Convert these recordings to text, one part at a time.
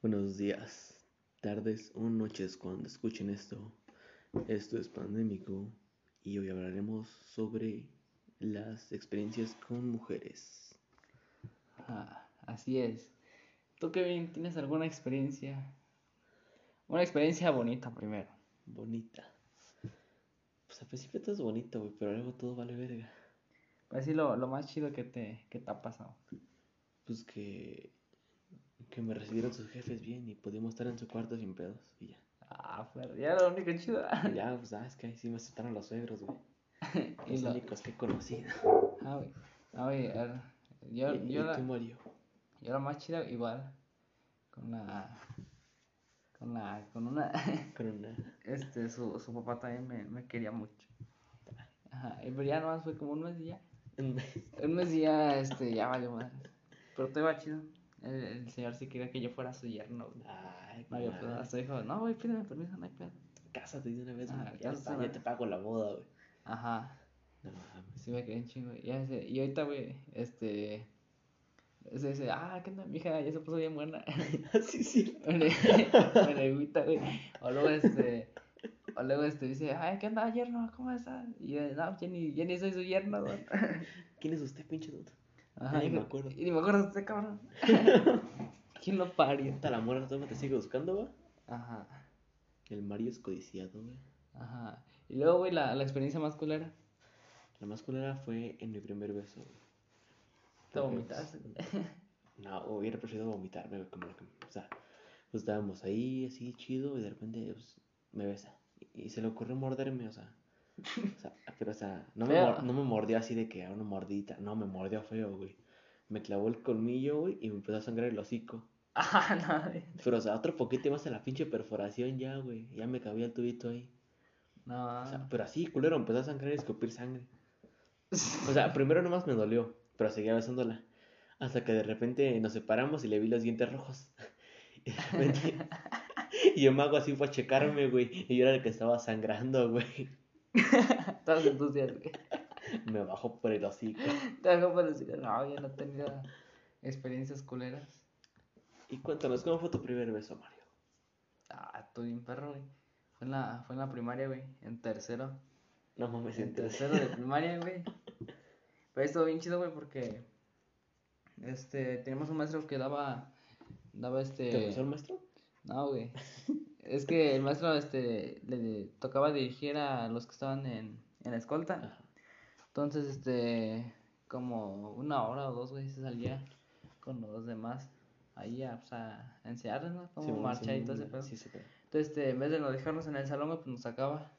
Buenos días, tardes o noches cuando escuchen esto. Esto es pandémico y hoy hablaremos sobre las experiencias con mujeres. Ah, así es. ¿Tú, Kevin, tienes alguna experiencia? Una experiencia bonita primero. Bonita. Pues al principio todo es bonito, güey, pero luego todo vale verga. Así lo, lo más chido que te, que te ha pasado. Pues que, que me recibieron sus jefes bien y pudimos estar en su cuarto sin pedos y ya. Ah, pero ya lo único chido. Ya, pues, ah, es que ahí sí me aceptaron los suegros, güey. Los lo- únicos que he conocido. Ah, güey. Ah, güey, yo, ¿Y, yo, y la, tú, Mario? yo la más chida igual. Con la... Con la... Con una... Con una... Este, su, su papá también me, me quería mucho. Ajá, y pero ya nomás fue como un mes y ya. Un mes y ya, este, ya valió madre. Pero todo iba chido. El, el señor sí quería que yo fuera su yerno. Ay, No había pedo. Hasta dijo, no, güey, pídeme permiso, no hay pedo. Cásate de una vez, Ah. Ya, está, te pago la boda, güey. Ajá. No mames. Sí me quedé un chingo. Y, ya sé- y ahorita, güey, este... Se dice, ah, ¿qué onda, mija? Ya se puso bien buena. sí, sí. me le agüita, güey. O luego, este... O luego, este, dice, ay, ¿qué onda, yerno? ¿Cómo estás? Y yo, no, Jenny, Jenny, soy su yerno, güey. ¿Quién es usted, pinche dude? Ajá. Y me acuerdo. Y ni me acuerdo de este cabrón. ¿Quién lo parió? ¿Esta la morra todavía te sigue buscando, güey? Ajá. El Mario es codiciado, güey. Ajá. Y luego, güey, la, la experiencia más culera. La más culera fue en mi primer beso, güey. Te vomitaste. pues, No, hubiera preferido vomitarme, güey, como. O sea, pues estábamos ahí, así, chido, y de repente, pues, me besa. Y, y se le ocurrió morderme, o sea... O sea, pero, o sea, no me, no me mordió así de que a una mordita. No, me mordió feo, güey. Me clavó el colmillo, güey, y me empezó a sangrar el hocico. Ah, no. Pero, o sea, otro poquito más en la pinche perforación ya, güey. Ya me cabía el tubito ahí. No. O sea, pero así, culero, empezó a sangrar y escupir sangre. O sea, primero nomás me dolió, pero seguía besándola. Hasta que de repente nos separamos y le vi los dientes rojos. Y de repente... Y yo me hago así para checarme, güey. Y yo era el que estaba sangrando, güey. Estabas entusiasmado, güey. Me bajó por el hocico. Te hago por decir, no, yo no tenía experiencias culeras. Y cuéntanos, ¿cómo fue tu primer beso, Mario? Ah, estoy bien perro, güey. Fue en la, fue en la primaria, güey. En tercero. No mames, En tercero de primaria, güey. Pero estuvo bien chido, güey, porque. Este, teníamos un maestro que daba. Daba este. ¿Te besó el maestro? No, güey. Es que el maestro este, le tocaba dirigir a los que estaban en, en la escolta. Ajá. Entonces, este, como una hora o dos, güey, se salía con los demás ahí a, pues, a enseñarles, ¿no? Sí, bueno, marchar y todo ese pedo. Sí, Entonces, este, en vez de nos dejarnos en el salón, pues nos sacaba.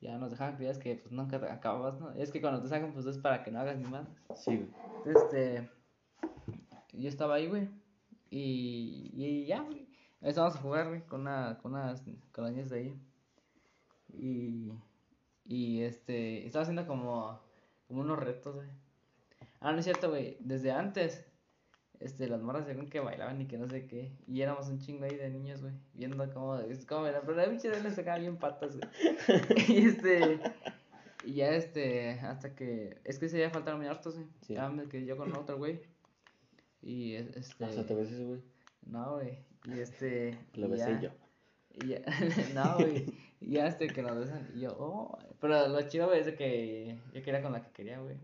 Ya nos dejaban actividades que pues nunca acababas, ¿no? Es que cuando te sacan, pues es para que no hagas ni más. Sí, güey. Entonces, este, yo estaba ahí, güey. Y, y ya, güey. Estábamos a jugar, güey, con, una, con unas niñas de ahí. Y, y este, estaba haciendo como, como unos retos, güey. Ah, no es cierto, güey. Desde antes, este, las morras según que bailaban y que no sé qué. Y éramos un chingo ahí de niños, güey. Viendo cómo, cómo era. Pero la pinche de les sacaba bien patas, güey. y este, y ya este, hasta que, es que ese día faltaron hartos, güey. Sí. Ya me quedé yo con otro, güey. Y es- este, O sea, te besé, güey. no, güey. Y este, Lo besé yo. y ya, no, güey. Y ya este que nos besan. Y yo, oh. Pero lo chido, güey, es de que yo quería con la que quería, güey.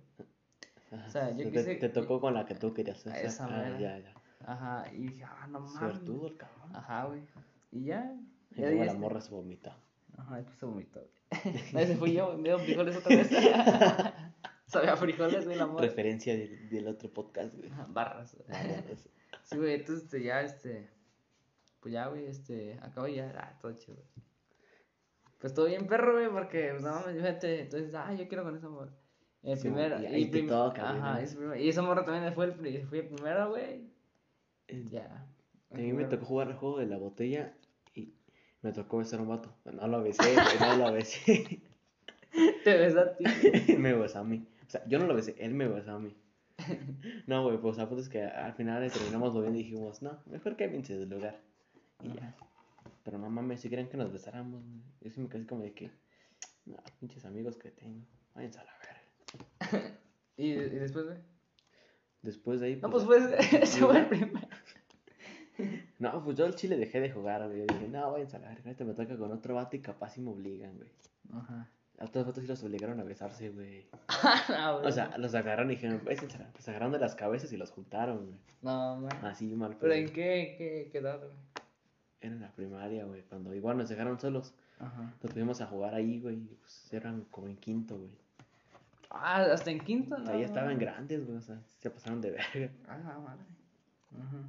O sea, yo te, quise- te tocó con la que tú querías. A o sea, esa ah, ya, ya. Ajá. Y dije, ah, no mames. Suertudo el cabrón. Ajá, güey. Y ya. Y luego la este- morra se vomita. Ajá, después se vomitó. No, ese fui yo. Me dio frijoles otra vez. Sabía frijoles, güey, la morra. Referencia del, del otro podcast, güey. Barras. Es- Sí, güey, entonces este, ya, este, pues ya, güey, este, acabo y ya, ah, todo chido. Pues todo bien perro, güey, porque, pues, no mames, fíjate, entonces, ah, yo quiero con esa morra. El Sí, primero, y y, prim- toca, ajá, y esa morra también fue el, fui el primero, güey, Eh, ya. A mí me tocó jugar el juego de la botella y me tocó besar a un vato. No lo besé, no lo besé. Te ves a ti. me besó a mí. O sea, yo no lo besé, él me besó a mí. No, güey, pues a punto es que al final terminamos volviendo y dijimos, no, mejor que del lugar. Y ya. Pero no mames, si querían que nos besáramos, güey. Yo sí me quedé como de que, no, pinches amigos que tengo, váyanse a la verga. Y, y después, güey. Después de ahí, No, pues fue, ese ¿Y fue ya? el primero. No, pues yo al chile dejé de jugar, güey. Yo dije, no, váyanse a la verga, ahorita me toca con otro vato y capaz si me obligan, güey. Ajá. A otros vatos sí los obligaron a besarse, güey. no, O sea, los agarraron y dijeron. Los agarraron de las cabezas y los juntaron, güey. no, man. Así mal. ¿Pero en qué, qué, qué edad, güey? Era en la primaria, güey. Cuando igual nos dejaron solos. Ajá. Nos fuimos a jugar ahí, güey. Pues eran como en quinto, güey. Ah, hasta en quinto, O ¿no? sea, ya estaban grandes, güey. O sea, se pasaron de verga. Ah, madre. Ajá.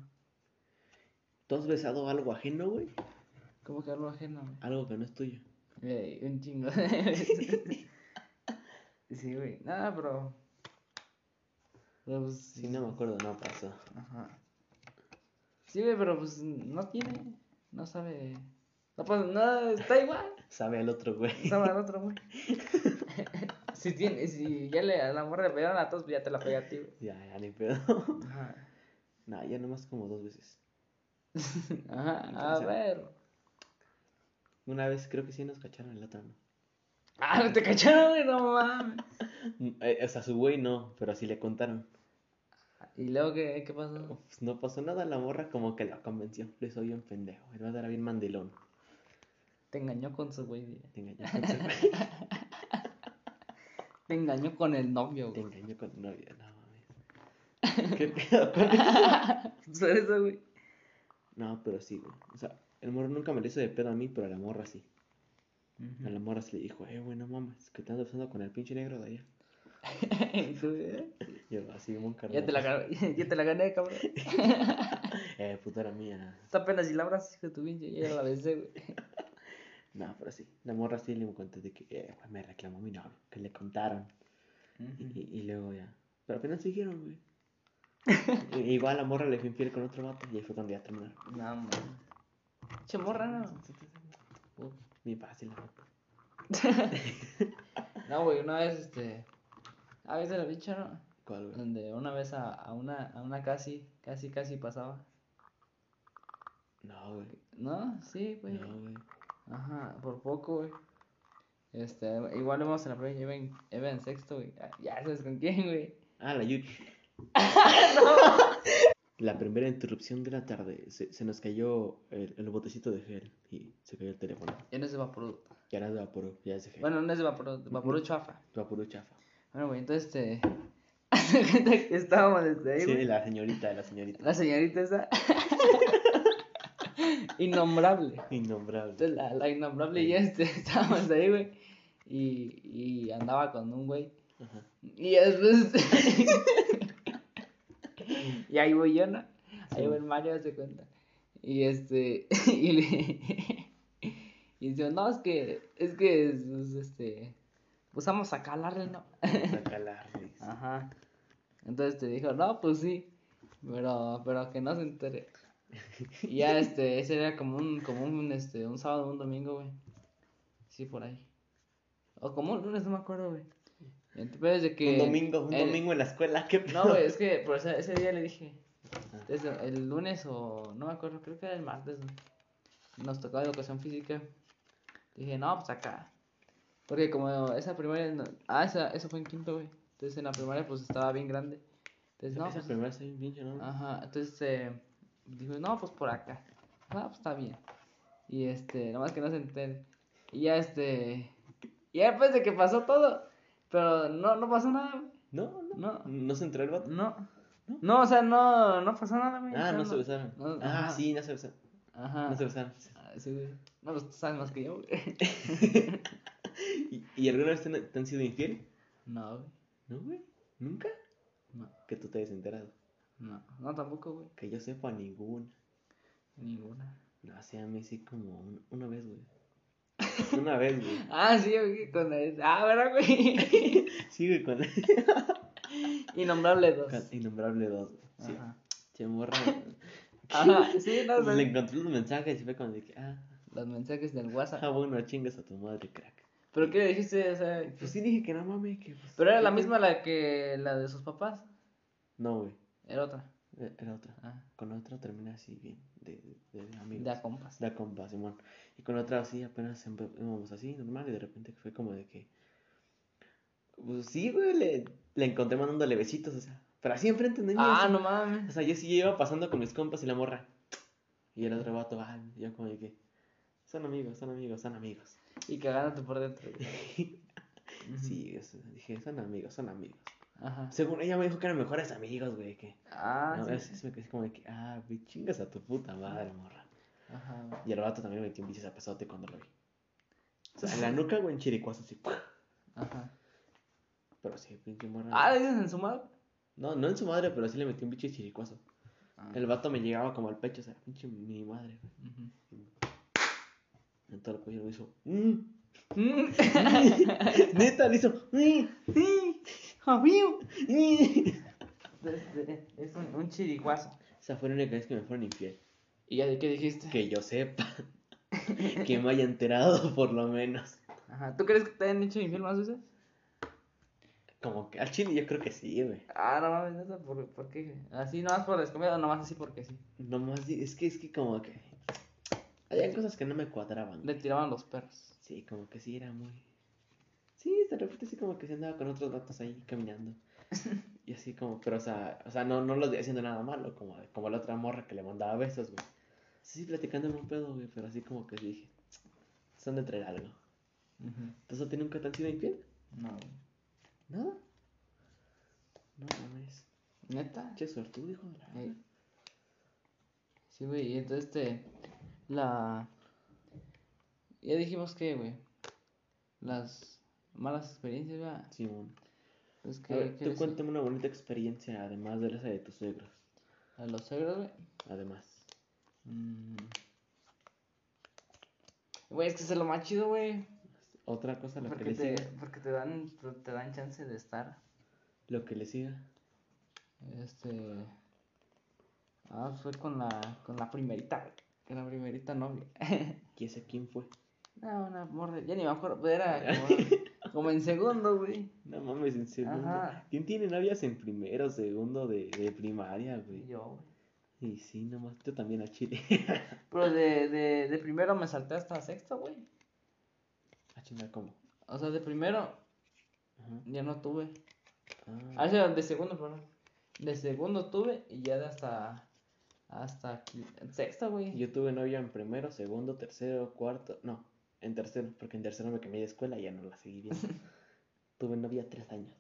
¿Tú has besado algo ajeno, güey? ¿Cómo que algo ajeno, güey? Algo que no es tuyo. Ey, un chingo. sí, güey. Nada, pero. Pero pues. Sí, no me acuerdo, no pasó. Ajá. Sí, güey, pero pues no tiene. No sabe. No, pues no, está igual. Sabe al otro, güey. Sabe al otro, güey. si tiene, si ya le a la morra le pegaron a todos, pues ya te la pega a ti, güey. Ya, ya ni pedo. Ajá. nah, ya nomás como dos veces. Ajá. A ver. Una vez creo que sí nos cacharon el otro, ¿no? Ah, no te cacharon, güey, no mames. Eh, o sea, su güey no, pero sí le contaron. ¿Y luego qué, qué pasó? Pues no pasó nada, la morra como que la convenció. Le hizo bien pendejo. El vato era bien mandilón. Te engañó con su güey. Te engañó con su güey. Te engañó con el novio, Te güey. engañó con tu novia. No mames. ¿Qué pedo con eso? Por eso, güey. No, pero sí, güey. O sea, el morro nunca me lo hizo de pedo a mí, pero a la morra sí. A la morra sí le dijo, eh, güey, no mames, que te andas besando con el pinche negro de allá. ¿eh? Yo, así, un Ya te la gané, ya te la gané, cabrón. Eh, puta era mía. Esta pena si la abras, hijo de tu pinche, ya la besé, güey. No, pero sí. La morra sí le conté de que, eh, güey, me reclamó mi novio, que le contaron. Y, y, y luego ya. Pero apenas siguieron, güey. Igual la morra le fue infiel con otro vato y ahí fue cuando ya terminaron. No, man. Che morra, no. Uf. Bien fácil, la. No, güey, una vez, este. A veces lo dicho, ¿no? ¿Cuál, güey? Donde una vez a, a una, a una casi, casi, casi pasaba. No, güey. ¿No? Sí, güey. No, güey. Ajá, por poco, güey. Este, igual vamos en la prueba, iba en, iba en sexto, güey. Ah, Ya sabes con quién, güey. Ah, la Yuki. La primera interrupción de la tarde. Se, se nos cayó el, el botecito de gel y se cayó el teléfono. Ya no es de Vaporú. Ya era de Vaporú, ya es de gel. Bueno, no es de Vaporú, de Vaporú chafa. Vaporú chafa. Bueno, güey, entonces, este. Hace que estábamos desde ahí, Sí, güey. la señorita, la señorita. La señorita esa. Innombrable. Innombrable. Entonces, la, la innombrable y este, estábamos ahí, güey. Y, y andaba con un güey. Ajá. Y después. y ahí voy yo, ¿no? Ahí voy el Mario, se cuenta. Y este. y le. y dice, no, es que. Es que. es- es, este. Pues vamos a calarle, ¿no? Güey. Ajá. Entonces te dijo, no, pues sí. Pero, pero que no se entere. Y ya este, ese era como un, como un, este, un sábado, un domingo, güey. Sí, por ahí. O como un lunes, no me acuerdo, güey. Entonces de que. Un domingo, un el- domingo en la escuela, qué pedo? No, güey, es que por ese, ese día le dije. Entonces, el lunes o. No me acuerdo, creo que era el martes, güey. Nos tocaba educación física. Dije, no, pues acá. Porque como esa primaria. no- Ah, esa, eso fue en quinto, güey. Entonces en la primaria, pues estaba bien grande. Entonces, no, Esa pues. primera está bien pinche, ¿no? Ajá, entonces eh, dijo, no, pues por acá. Ah, pues está bien. Y este, nomás que no se entere. Y ya este. Y ya después de que pasó todo. Pero no, no pasó nada. No, no. No. ¿No se enteró el vato? No. No, o sea, no, no pasó nada, güey. Ah, no se besaron. no, Ah, ajá. sí, no se besaron. Ajá. No se besaron. Ah, sí, güey. No, pues tú sabes más que yo, güey. ¿Y, y alguna vez te, han- te han sido infiel? No, güey. No, güey. ¿Nunca? No, Que tú te hayas enterado. no, no tampoco, güey. Que yo sepa ninguna. Ninguna. No, o sea, a mí sí como un- una vez, güey. Una vez, güey. Ah, sí, güey, con el... Ah, ¿verdad, güey? Sí, güey, con Innombrable dos. con Innombrable 2, güey. Sí. Ajá. Che, morra. Ajá, sí, no, no. Le encontré los mensajes y fue como de que, ah, Los mensajes del WhatsApp. ah, bueno, chingas a tu madre, crack. ¿Pero qué le dijiste? O sea, Pues sí dije que no mames, que pues, pero era ¿qué la misma la que la de sus papás. No, güey, Era otra. e- era otra. Ah, Con otra terminé así bien, de, de, de amigos. de a compas. De a compa, Simón. Y con otra así, apenas íbamos así, normal, y de repente fue como de que. Pues sí, güey, le, le encontré mandándole besitos, o sea. Pero así enfrente de mí. Ah, así. no O mames. sea, yo sí iba pasando con mis compas y la morra. Y el otro vato, ah, yo como de que, son amigos, son amigos, son amigos. Y cagándote por dentro. Sí, eso, dije, son amigos, son amigos. Ajá. Según ella me dijo que eran mejores amigos, güey, que... Ah, no, sí. es- es- me quedé como de que, ah, güey, chingas a tu puta madre, morra. Ajá. güey. Y el vato también me metió un bici a pesote cuando lo vi. O sea, en la nuca, güey, en chiricuazo, así. Ajá. Pero sí, pinche morra. Ah, ¿le dices en su madre? No, no en su madre, pero sí le metió un bicho chiricuazo. Ah. El vato me llegaba como al pecho, o sea, pinche mi madre, güey. En todo el me hizo. "Mm". Mm. Neta, le hizo. "Mm, Sí, amigo. mm". Este, Es un, un chiriguazo. Esa fue la única vez que me fueron infiel. ¿Y ya de qué dijiste? Que yo sepa. que me haya enterado, por lo menos. Ajá. ¿Tú crees que te hayan hecho infiel más veces? Como que al chile yo creo que sí, güey. Ah, no mames, neta, ¿por, ¿por qué? ¿Así nomás por descomida o nomás así porque sí? Nomás, es que, es que como que. Había cosas que no me cuadraban. Le tiraban los perros. Sí, como que sí era muy. Sí, de repente sí como que se andaba con otros datos ahí caminando. Y así como, pero o sea, o sea, no, no lo estoy haciendo nada malo, como, como la otra morra que le mandaba besos, güey. Sí, platicando en un pedo, güey, pero así como que dije, son de traer algo. ¿Entonces a ti nunca te han sido infiel? No, güey. ¿Nada? No mames. ¿Neta? Che suertudo, hijo de la. Sí, güey, y entonces este, la... Ya dijimos que, güey, las malas experiencias, ¿verdad? Simón. Es A que, ver, ¿qué tú cuéntame una bonita experiencia, además de esa de tus suegros. A los suegros, güey. Además. Mm. Güey, es que es lo más chido, güey. Otra cosa, lo que le te, siga. porque te dan, te dan chance de estar, Lo que le siga. este... Ah, fue con la, con la primerita, güey. La primerita novia. ¿Quién sé quién fue? No, una morra, ya ni me acuerdo, era como, como en segundo, güey. No mames, en segundo. Ajá. ¿Quién tiene novias en primero, segundo de, de primaria, güey? yo, güey. Y sí, nomás. Yo también a Chile. Pero de, de, de primero me salté hasta sexto, güey. a chingar, ¿cómo? O sea, de primero Ajá. ya no tuve. Ah, Ah, o sea, de segundo, perdón. De segundo tuve y ya de hasta. Hasta qui- sexto, güey. Yo tuve novia en primero, segundo, tercero, cuarto. No, en tercero, porque en tercero me cambié de escuela y ya no la seguí viendo. tuve novia tres años.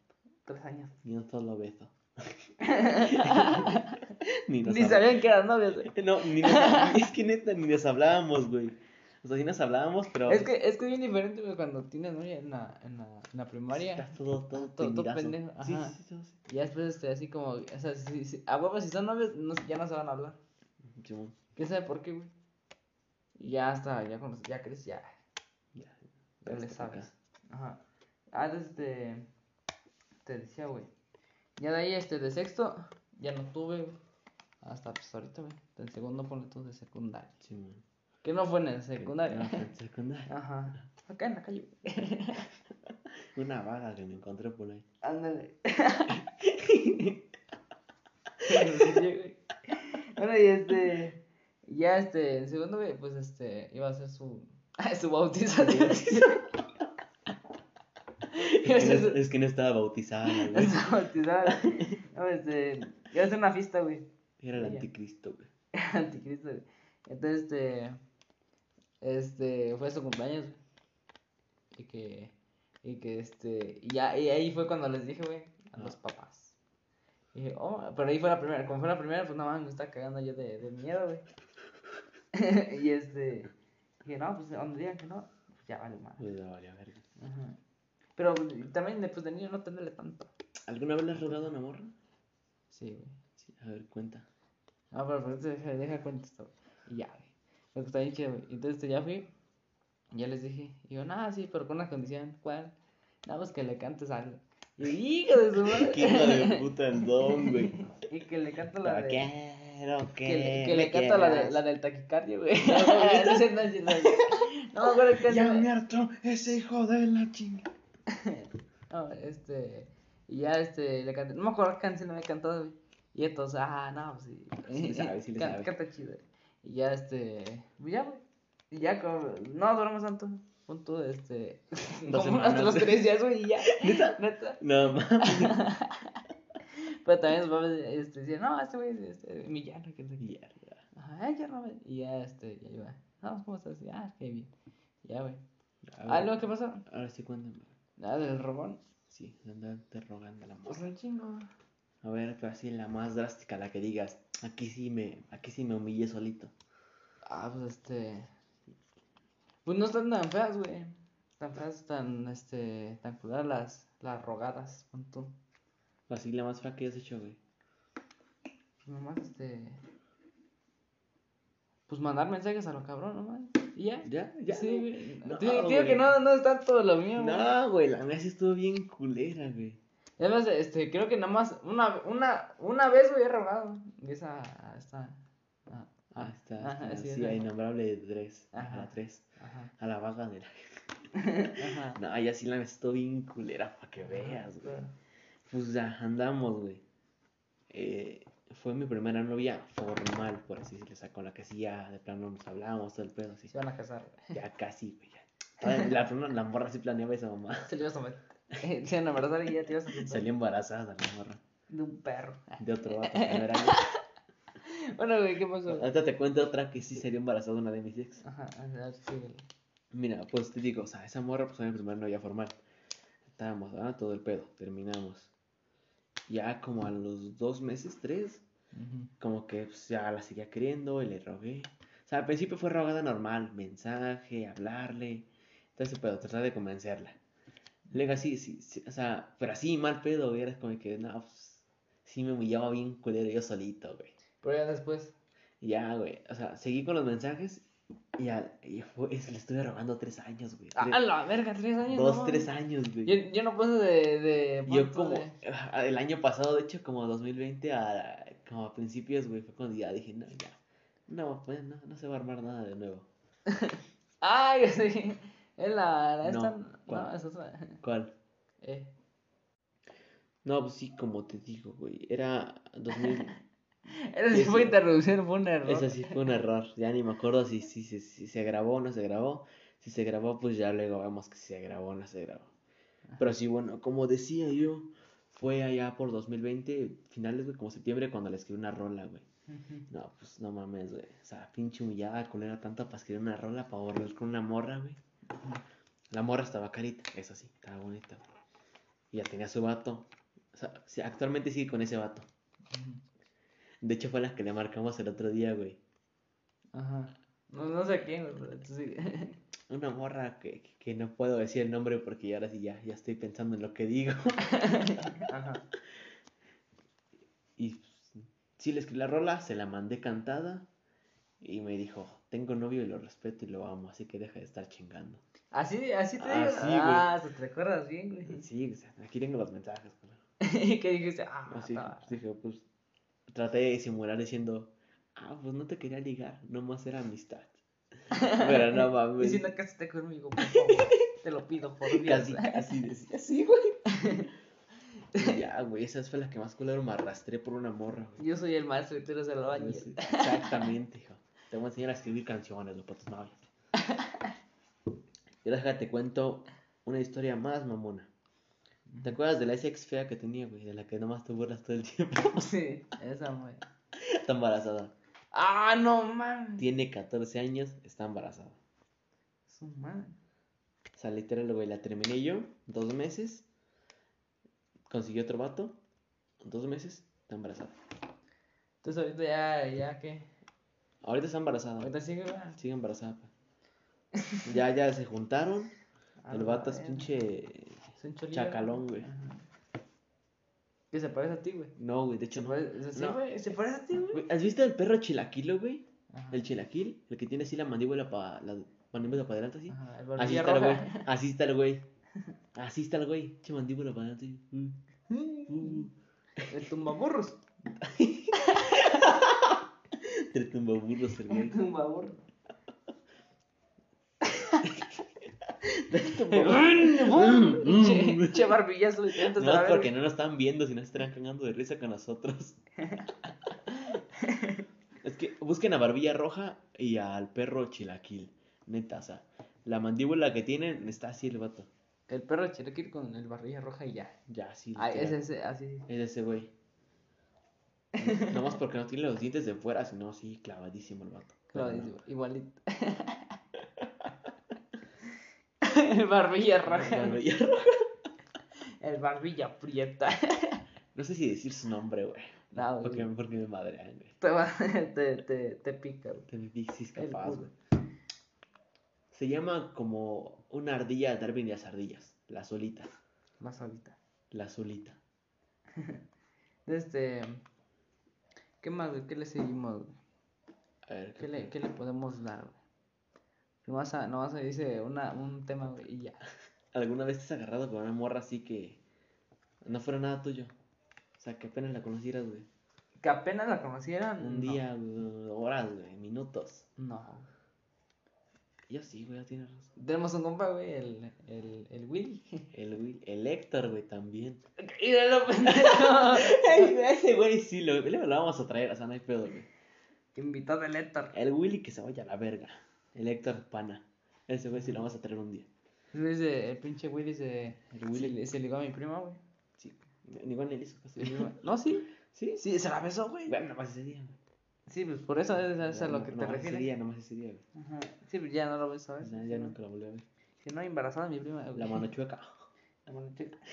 Tres años. Y un solo beso. ni Ni sabían que eran novios, güey. No, ni nos... es que neta, ni nos hablábamos, güey. O sea, sí nos hablábamos, pero. Es que es que es bien diferente, güey, cuando tienes novia en la, en la, en la primaria. Estás todo, todo, Todo- todo pendejo, Sí, ajá. sí, sí, sí, Y ya después, este, así como. O sea, si, si- a huevos, si son novios, no- ya no se van a hablar. sí. ¿Quién sabe por qué, güey? Y ya hasta, ya cuando ya crees, ya. ya. Ya le hasta acá. sabes. Ajá. Ah, este. Te decía, güey. Ya de ahí, este, de sexto, ya no tuve, güey. Hasta pues ahorita, güey. En segundo ponle tú de secundaria. Simón. Que no fue en el secundaria. No, fue en secundaria. Ajá. Acá en la calle. Una vaga que me encontré por ahí. Ándale. Bueno, y este. Ya este, en segundo, pues este, iba a hacer su. su bautizo. Es que, no, es que no estaba bautizada, güey. su bautizada. No, este. Iba a hacer una fiesta, güey. Era el anticristo, güey. Anticristo, güey. Entonces, este. Este. Fue su cumpleaños. Y que. Y que este. Y ya, y ahí fue cuando les dije, güey, a los papás. Y dije, oh, pero ahí fue la primera. Como fue la primera, pues nada más me estaba cagando yo de, de miedo, güey. y este. Dije, no, pues donde digan que no, pues ya vale más. Pues ya valía verga. Ajá. Pero pues, también, pues de niño no tenerle tanto. ¿Alguna vez le has rogado a una morra? Sí, güey. Sí, a ver, cuenta. Ah, pero, pero deja, deja cuenta esto. Y ya, güey. Lo que está bien chido, güey. Entonces este, ya fui. Ya les dije. Y yo, nada, sí, pero con una condición. ¿Cuál? Nada más que le cantes algo. Y hijo de su madre. Qué de puta el don, güey. y que le canto la de. quiero que. Que le, que me le canto la, de, la del taquicardio, güey. No, sí, no, sí, sí. Me acuerdo qué Ya me hartó ese hijo de la chinga. No, este. Y ya este, le canté. No me acuerdo qué canción le había cantado, güey. Y entonces, ah, no, pues sí. Sí le sabe, sí le sabe. Canta chido. Y ya este. pues ya, güey. Y ya, como. No duramos tanto. Punto, este. Como hasta los tres días, güey, y ya. ¿Neta? Neta. No mames. Pero también los papás este, decían, no, este güey es este, Millano. Que no sé qué. Ay, ya robé. Y ya, este, ya iba. Vamos, ¿cómo estás? Ah, qué bien. Ya, güey. Ah, luego, ¿qué pasó? Ahora sí, cuéntame. Nada del robón. Sí, andarte rogando la Pues morra. un chingo. A ver, así la más drástica, la que digas. Aquí sí me, aquí sí me humillé solito. Ah, pues este. Pues no están tan feas, güey. Tan feas, tan, este, tan cuidadas las, las rogadas, pon tú. Así la más fea que hayas hecho, güey. Pues nomás, este. Pues mandar mensajes a lo cabrón, nomás. Y ya. Ya, ya. Sí, güey. No, digo que no, no es tanto lo mío, güey. No, güey, la mía sí estuvo bien culera, güey. Además, este, creo que nada más una, una, una vez, he rogado. Y esa, esta. ah, Ah, está, Ajá, está, sí, sí, a innombrable de tres. A Ajá. la tres. Ajá. A la vaga de la. Ajá. No, ya sí la estuvo bien culera, para que veas, güey. Pues ya, andamos, güey. Eh, fue mi primera novia formal, por así decirlo. O sea, con la que sí ya de plano nos hablábamos, todo el pedo, así. Se van a casar, güey. Ya casi, güey. ya. Todavía La, la morra sí planeaba esa mamá. Se le ibas a meter. Se y ya te ibas a Salió embarazada la morra. de un perro. De otro vato. primer año. Bueno, güey, ¿qué pasó? Ahorita te cuento otra que sí salió embarazada una de mis ex. Ajá, síguele. Mira, pues te digo, o sea, esa morra pues fue mi primera novia formal. Estábamos, ah, todo el pedo, terminamos. Ya como a los dos meses, tres, como que pues, ya la seguía queriendo y le rogué. O sea, al principio fue rogada normal, mensaje, hablarle, todo ese pedo, tratar de convencerla. Luego así, sí, sí, o sea, pero así mal pedo, güey, era como que, no, pues, sí me humillaba bien culero yo solito, güey. Pero ya después. Ya, güey, o sea, seguí con los mensajes y, ya, y fue, es- le estuve rogando tres años, güey. Ah, la verga, tres años. dos, no, tres años, güey. Yo, yo no paso de. de Yo ¿cuánto como, de- ah, el año pasado, de hecho, como 2020, a, como a principios, güey, fue cuando ya dije, no, ya, no, pues no, no se va a armar nada de nuevo. Ay, sí. Es la. la No, esta. No, ¿cuál? es otra. ¿Cuál? Eh. No, pues sí, como te digo, güey, era 2000, Esa sí fue interrupción, fue un error. eso sí fue un error, ya ni me acuerdo si, si, si, si se grabó o no se grabó, si se grabó, pues ya luego vemos que si se grabó o no se grabó. Pero sí, bueno, como decía yo, fue allá por 2020, finales, güey, como septiembre, cuando le escribí una rola, güey. No, pues no mames, güey. O sea, pinche humillada, culera, tanto para escribir una rola, para volver con una morra, güey. La morra estaba carita, eso sí, estaba bonita. Y ya tenía su vato. O sea, actualmente sigue con ese vato. De hecho, fue la que le marcamos el otro día, güey. Ajá. No, no sé quién, pero tú sí. Una morra que, que no puedo decir el nombre porque ahora sí ya, ya estoy pensando en lo que digo. Ajá. Y pues, sí le escribí la rola, se la mandé cantada. Y me dijo, tengo novio y lo respeto y lo amo, así que deja de estar chingando. Así, así te Ah, digo. sí, güey. ah, te recuerdas bien, güey. Sí, o sea, aquí tengo los mensajes, güey. Y que dijiste, ah, Así, pues, dije, pues, traté de simular diciendo, ah, pues no te quería ligar, nomás era amistad. Pero no mames, si no casaste conmigo, por favor, te lo pido por Dios. casi, casi decía así, güey. Y ya, güey, esa fue la que más culero me arrastré por una morra, güey. Yo soy el maestro y tú eres el Pues, albañil. Exactamente. Te voy a enseñar a escribir canciones, güey, para tus novias. Y ahora déjate cuento una historia más mamona. ¿Te acuerdas de la ex fea que tenía, güey? De la que nomás te burlas todo el tiempo. Sí, esa güey. Está embarazada. Ah, no mames. Tiene 14 años, está embarazada. Su madre. O sea, literal, güey, la terminé yo, dos meses. Consiguió otro vato, dos meses, está embarazada. Entonces ahorita ya, ya qué. Ahorita está embarazada. Ahorita sigue, güey. Sigue embarazada, pa. Ya, ya se juntaron. El vato es verga. pinche Es un cholillo, chacalón, güey. Que se parece a ti, güey. No, güey, de hecho Se no. parece, sí, No. güey, se parece a ti, güey. ¿Has visto el perro chilaquilo, güey? Ajá. El chilaquil, el que tiene así la mandíbula para la mandíbula para adelante así. Ajá, el Así está el güey. Así está el güey. Así está el güey. Che mandíbula para adelante. Mm, mm. El tumbaburros. Te tumba burros el El güey. tumbaburros. Te tumba- Mm, Che, che barbillazo No, porque no nos están viendo, si no se estarán cagando de risa con nosotros. es que busquen a Barbilla Roja y al perro Chilaquil. Neta, o sea, la mandíbula que tienen está así el vato. El perro Cherokee con el barbilla roja y ya. Ya, así. Ah, es ese, así. Es ese güey. Nomás porque no tiene los dientes de fuera, sino sí, clavadísimo el vato. No. digo, igualito. El barbilla roja. Barbilla El barbilla prieta. No sé si decir su nombre, güey. No, güey. Porque, porque me madrean, güey. Te, va- te, te, te pica, güey. Te El capaz, güey. Se llama como una ardilla Darwin y las ardillas. La solita. Más ahorita. La solita. Este. ¿Qué más, güey? ¿Qué le seguimos, güey? A ver, ¿Qué le, qué le podemos dar, güey? Nomás, a, nomás se dice una, un tema, güey, y ya. ¿Alguna vez te has agarrado con una morra así que no fuera nada tuyo? O sea, que apenas la conocieras, güey. Que apenas la conocieran. Un no. día, horas, güey, minutos. No. Yo sí, güey, ya tienes razón. Tenemos un compa, güey, el, el, el Willy. El, Will- el Héctor, güey, también. Míralo, pendejo. Ese güey sí, lo, lo vamos a traer, o sea, no hay pedo, güey. Invitado el Héctor. El Willy que se vaya a la verga. El Héctor Pana. Ese güey sí lo vamos a traer un día. Dice, el pinche Willy se, El Willy. se, ligó a mi prima, güey. Sí. Ni igual le hizo prima- No, sí. Sí, Sí, se la besó, güey. Bueno, nomás ese día, güey. Sí, pues por eso es, es a lo que te Nomás ese refieres. día, nomás ese día. Ajá. Sí, pues ya no lo ves, ¿sabes? sea, ya nunca lo volví a ver. Que no, embarazada mi prima. güey. La mano chueca. La mano chica.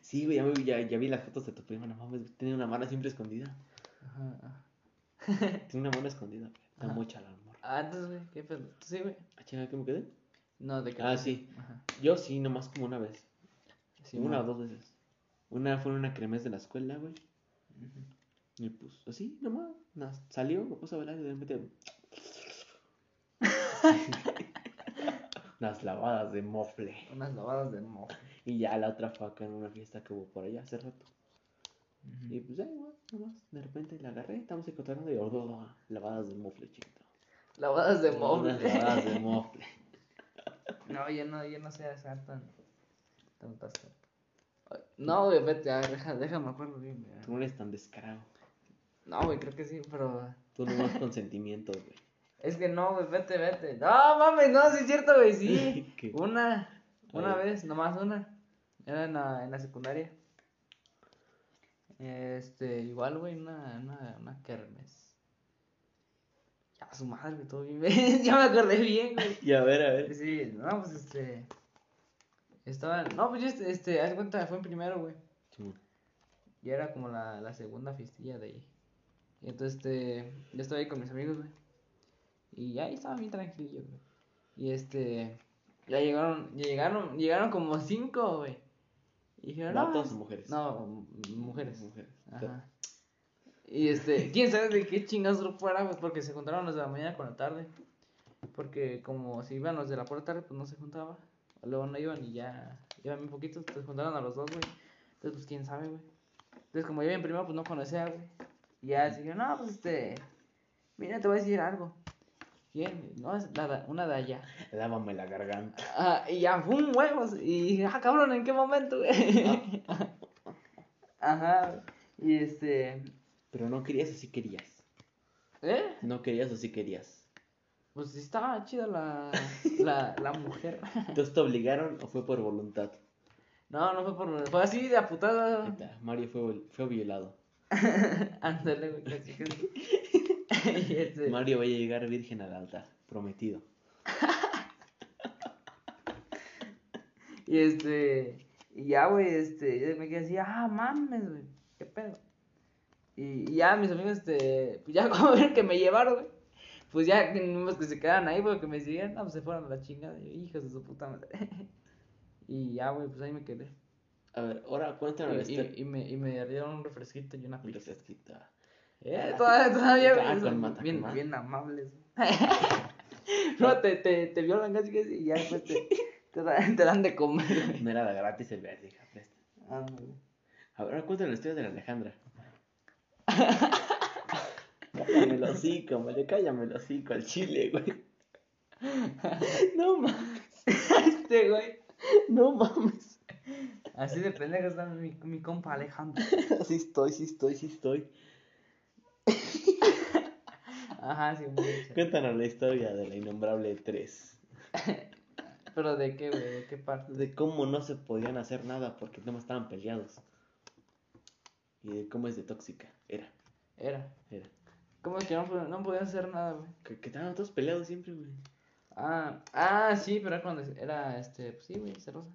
Sí, güey, ya, me- ya, ya vi las fotos de tu prima, no mames, tiene una mano siempre escondida. Ajá. ajá. Tiene una mano escondida, güey. Está mucha la amor. Ah, entonces, güey, qué pedo. ¿Tú sí, güey? Ah, chinga, ¿qué me quedé? No, de que. Ah, sí. Ajá. Yo sí, nomás como una vez. Sí, una o dos veces. Una fue en una cremes de la escuela, güey. Ujú. Y pues, así, nomás. salió, me puso a bailar y de repente. Unas lavadas de mofle. Unas lavadas de mojo. Y ya la otra fue acá en una fiesta que hubo por allá hace rato. Y pues ya igual, nomás. De repente la agarré, estamos encontrando y oh, lavadas de mofle, chiquito. Lavadas de Unas mojo. lavadas de mofle. No, yo no, yo no sé hacer tan. tan tasca. No, vete, deja, déjame acuerdo bien. Tú no eres tan descarado. No, güey, creo que sí, pero. Tú no vas con sentimientos, güey. Es que no, güey, vete, vete. No, mames, no, sí es cierto, güey, sí. ¿Qué? Una, una vez, nomás una. Era en la, en la secundaria. Este, igual, güey, una, una, una kermes. Ya, su madre, güey, todo bien, ya me acordé bien, güey. Y a ver, a ver. Sí, no, pues este. Estaba. No, pues yo, este, este, haz cuenta, fue en primero, güey. Simón. Y era como la, la segunda fiestilla de ahí. Y entonces, este, yo estaba ahí con mis amigos, güey. Y ahí estaba bien tranquilillo, güey. Y este, ya llegaron, ya llegaron, llegaron como cinco, güey. Y dijeron, no, ¿Vatos o mujeres? No, mujeres. Mujeres. Ajá. Y este, quién sabe de qué chingados grupo era, güey, porque se juntaron los de la mañana con la tarde. Porque como si iban los de la por la tarde, pues no se juntaba. Luego no iban y ya iban bien poquitos, entonces juntaron a los dos, güey. Entonces, pues quién sabe, güey. Entonces, como yo bien primero, pues no conocía, güey. Y ya dijeron, no, pues este, mira, te voy a decir algo. ¿Quién? No, es la, una de allá. Lávame la garganta. Ah, y ya, ¡pum! huevos. Y dije, ah, cabrón, ¿en qué momento, güey? Ajá. Y este, Pero no querías o sí querías. ¿eh? No querías o sí querías. Pues estaba chida la, la, la mujer. ¿Entonces te obligaron o fue por voluntad? No, no fue por. Fue así de aputada. Mario fue, fue violado. Ándale, güey, casi, casi. este. Mario va a llegar virgen al altar, prometido. Y este. Y ya, güey, este. Yo me quedé así, ah, mames, güey. ¿Qué pedo? Y, y ya mis amigos, este. Pues ya como ven que me llevaron, güey. Pues ya, que se quedaran ahí, güey, que me siguieran. No, pues se fueron a la chingada. Hijos de su puta madre. y ya, güey, pues ahí me quedé. A ver, ahora cuéntanos la Y, historia. y, y me, y me dieron un refresquito y una pizza. fresquita. Eh, todavía, todavía, Ah, son mata, bien, bien amables. no, te, te, te violan casi casi y ya después te, te, dan, te dan de comer. No era de gratis el verde, hija, presta. Ah. A ver, ahora cuéntanos la historia de la Alejandra. cállame el hocico, vale, cállame el hocico al chile, güey. No mames, este güey. no mames. Así de pendejo está mi, mi compa Alejandro. Sí estoy, sí estoy, sí estoy. Ajá, sí, bien. Cuéntanos la historia de la innombrable 3. Pero de qué, güey, de qué parte. De cómo no se podían hacer nada porque no estaban peleados. Y de cómo es de tóxica. Era, Era. era. ¿Cómo es que no, no podían hacer nada, güey? Que, que estaban todos peleados siempre, güey. Ah, ah, sí, pero era cuando era, este, pues sí, güey, celosa.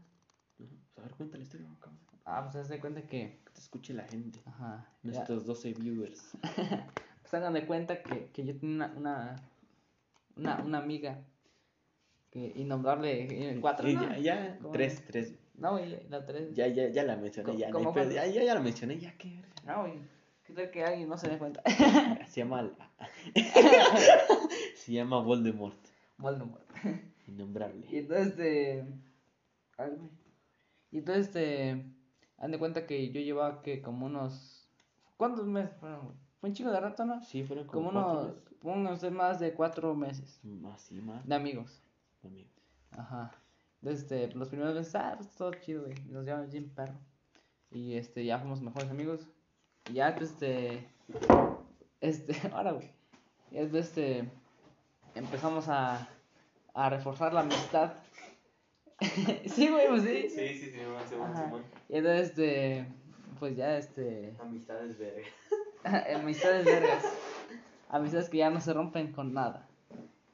A ver, cuéntale la historia, cabrón. Ah, pues haz de cuenta que, Que te escuche la gente. ajá, ya, Nuestros 12 viewers. pues hagan de cuenta que, que yo tenía una, una, una, una amiga que innombrable, eh, cuatro, Sí, ¿no? ya, ya, ¿Cómo tres, tres. No, güey, la tres. Ya, ya, ya la mencioné, ¿Cómo- ya, no ya, ya, ya la mencioné, ya que No, güey, ¿qué tal que alguien no se dé cuenta? Se llama. la- Se llama Voldemort. Voldemort. Y Innombrable. entonces, este. Güey. Y entonces, este. Han de cuenta que yo llevaba que como unos. ¿Cuántos meses fueron? Fue un chico de rato, ¿no? Sí, fueron Como como, unos. meses. Unos de más de cuatro meses. Más, sí, más. De amigos. También. Ajá. Entonces, este, los primeros meses, ah, pues todo chido, güey. y Nos llevamos bien perro. Y este, ya fuimos mejores amigos. Y ya, pues, este. Este, ahora, güey. Y después, este. Empezamos a. A reforzar la amistad. sí, güey, pues sí. Sí, sí, sí, Simón, Simón. Y entonces, este. Pues ya, este. Amistades verga. amistades vergas. Amistades que ya no se rompen con nada.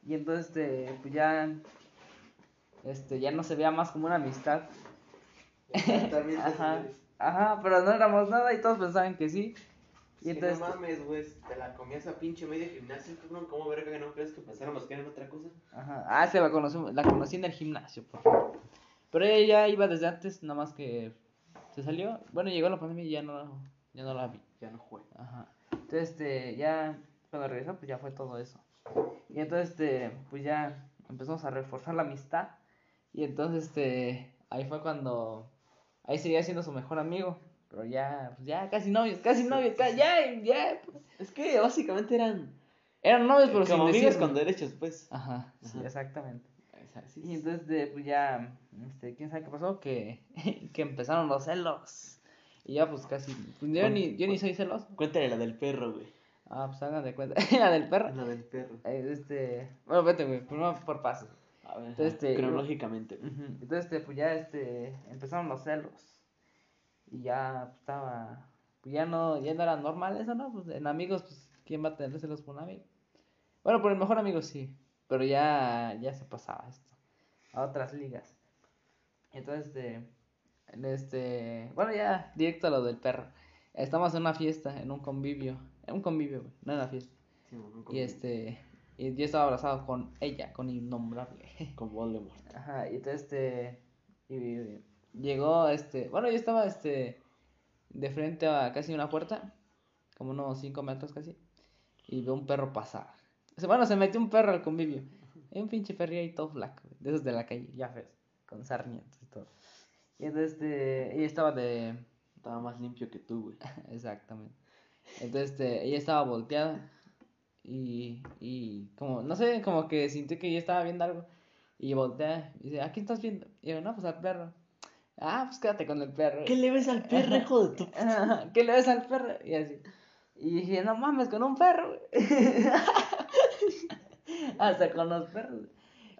Y entonces, este, pues ya. Este, ya no se veía más como una amistad. Ajá. Ajá, pero no éramos nada y todos pensaban que sí. Y entonces. no mames, güey, te la comías a pinche medio gimnasio, cabrón. ¿Cómo verga que no crees que pensáramos que era otra cosa? Ajá. Ah, se la conocí, la conocí en el gimnasio, por favor. Pero ella ya iba desde antes, nada más que se salió. Bueno, llegó la pandemia y ya no, ya no la vi. Ya no juega. Ajá. Entonces, este, ya cuando regresó, pues ya fue todo eso. Y entonces, este, pues ya empezamos a reforzar la amistad. Y entonces, este, ahí fue cuando, ahí seguía siendo su mejor amigo. Pero ya, pues ya, casi novios, casi novios, ca- ya, ya. pues. Es que básicamente eran Eran novios, pero sin como amigos decirlo. con derechos, pues. Ajá, sí, Ajá. exactamente. Sí, Y entonces, este, pues ya, este, quién sabe qué pasó, que, que empezaron los celos. Y ya, pues casi, pues, yo, ni, yo ni soy celoso. Cuéntale la del perro, güey. Ah, pues hagan de cuenta. La del perro. La del perro. Eh, Este, bueno, vete, güey, primero por pasos. A ver, Entonces, este, cronológicamente. Entonces, este, pues ya, este, empezaron los celos. Y ya pues, estaba, pues ya no, ya no era normal eso, ¿no? Pues en amigos, pues, ¿quién va a tener celos por un amigo? Bueno, por el mejor amigo sí, pero ya, ya se pasaba esto, a otras ligas. Entonces, este, este, bueno, ya, directo a lo del perro. Estamos en una fiesta, en un convivio, en un convivio, güey, no en la fiesta. Sí, bueno, Y con- este, y yo estaba abrazado con ella, con innombrable. Con Voldemort. Ajá, y entonces este. Y llegó este. Bueno, yo estaba este. De frente a casi una puerta. Como unos 5 metros casi. Y veo un perro pasar. O sea, bueno, se metió un perro al convivio. Hay un pinche perro ahí todo flaco. De esos de la calle, ya ves. Con sarmientos y todo. Y entonces este. Ella estaba de. Estaba más limpio que tú, güey. Exactamente. Entonces, este, ella estaba volteada y, y como, no sé, como que sintió que yo estaba viendo algo y voltea y dice, ¿a quién estás viendo? Y yo, no, pues al perro. Ah, pues quédate con el perro. ¿Qué le ves al perro, hijo de tu... ¿Qué le ves al perro? Y así. Y dije, no mames, con un perro. güey". Hasta con los perros.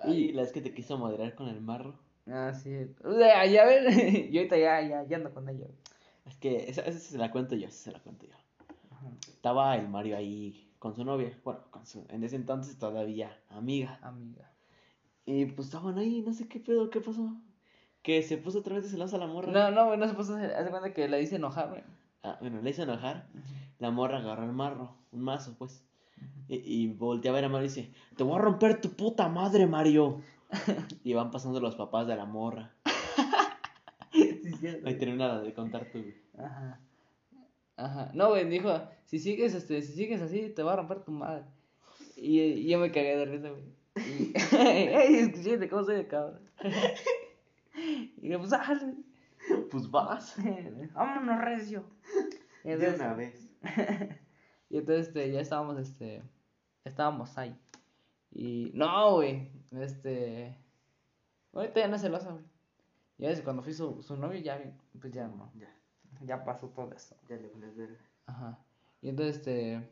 Y la vez que te quiso moderar con el marro. Ah, sí. O sea, ya ves, yo ahorita ya, ya, ya ando con güey. Es que esa, esa se la cuento yo, esa se la cuento yo. Ajá. Estaba el Mario ahí con su novia. Bueno, con su, en ese entonces todavía amiga. Amiga. Y pues estaban ahí, no sé qué pedo, qué pasó. Que se puso otra vez de celosa la morra. No, no, no se puso de cuenta que la hice enojar, güey. Ah, bueno, le hizo enojar. La morra agarró el marro, un mazo, pues. Y, y voltea a ver a Mario y dice: Te voy a romper tu puta madre, Mario. y van pasando los papás de la morra. Sí, cierto. Ahí tenía una de contar tú, güey. Ajá. Ajá. No, güey, dijo, si sigues, este, si sigues así, te va a romper tu madre. Y, y yo me cagué de risa, güey. Y, ey, escuché, ¿cómo soy de cabrón? Pues, ah, Pues vas. vámonos, recio. Y De entonces, una vez. y entonces, este, ya estábamos, este, estábamos ahí. Y, no, güey, este, ahorita ya no es celosa, güey. Ya desde cuando fui su, su novio, ya, pues ya no, Ya, ya pasó todo eso. ya le pones verga. Ajá. Y entonces, este.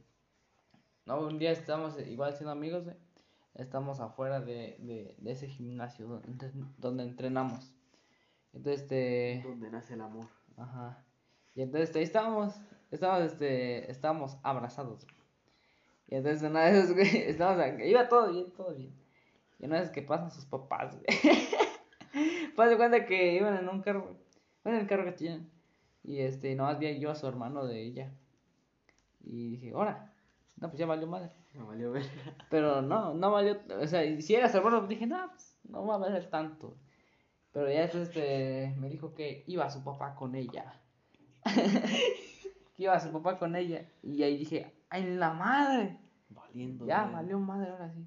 No, un día estamos igual siendo amigos, güey. Estamos afuera de, de, de ese gimnasio donde, donde entrenamos. Entonces, este. Donde nace el amor. Ajá. Y entonces ahí estábamos. estábamos, este, estábamos abrazados. Y entonces una vez, güey, estábamos, iba todo bien, todo bien. Y una vez que pasan sus papás, güey. pues de cuenta que iban en un carro. Bueno, en el carro que tienen. Y este, nomás vi yo a su hermano de ella. Y dije, ahora. No, pues ya valió madre. No valió ver. Pero no, no valió. O sea, y si era su hermano, dije, no, pues no va a valer tanto. Pero ya después este, me dijo que iba su papá con ella. que iba su papá con ella. Y ahí dije, ¡ay, la madre! Valiendo. Ya, madre. valió madre ahora sí.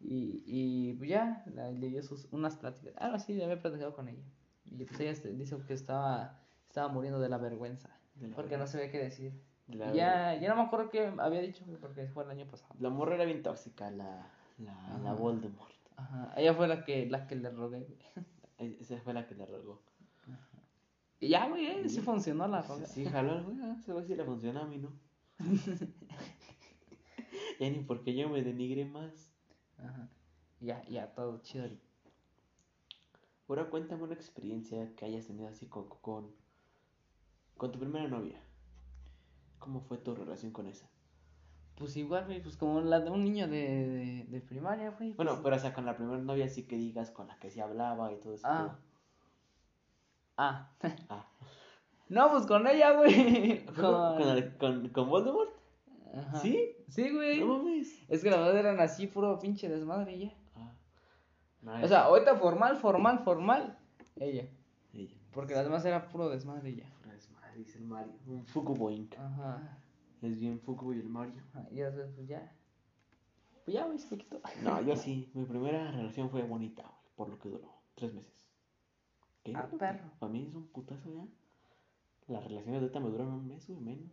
Y, y pues ya, la- le dio sus, unas pláticas. Algo así, le había platicado con ella. Y pues ella dijo que estaba, estaba muriendo de la vergüenza. De la porque no sabía qué decir. La- ya, ya no me acuerdo qué había dicho, porque fue el año pasado. La morra era bien tóxica, la, la, la. Voldemort. Ajá, ella fue la que, la que le rogué, Esa fue la que le rogó. Y ya, güey, eh, sí funcionó la roga. Sí, jaló el güey, ah, ese güey sí le funciona a mí, ¿no? ya ni porque yo me denigré más. Ajá. Ya, ya, todo chido. Ahora cuéntame una experiencia que hayas tenido así con, con, con tu primera novia. ¿Cómo fue tu relación con esa? Pues igual, güey, pues como la de un niño de, de, de primaria, güey. Bueno, pues- pero o sea, con la primera novia así que digas con la que sí hablaba y todo eso. Ah. Ah. Ah. No, pues con ella, güey. ¿Con, Con... con, Voldemort? Ajá. ¿Sí? Sí, güey. No mames. Es que la verdad eran así, puro pinche desmadre y ya. Ah. No, O sea, ahorita formal, formal, formal. Ella. ella. Porque las demás era puro desmadre y ya. Pura desmadre, dice el Mario. Un Fukuboink. Ajá. Es bien Fukuboy el Mario. Ajá, Y después, pues ya. Pues ya, güey, se me quitó. No, yo sí. Mi primera relación fue bonita, güey. Por lo que duró. Tres meses. ¿Qué? Ah, perro. Para mí es un putazo ya. Las relaciones de ahorita me duran un mes, güey, menos.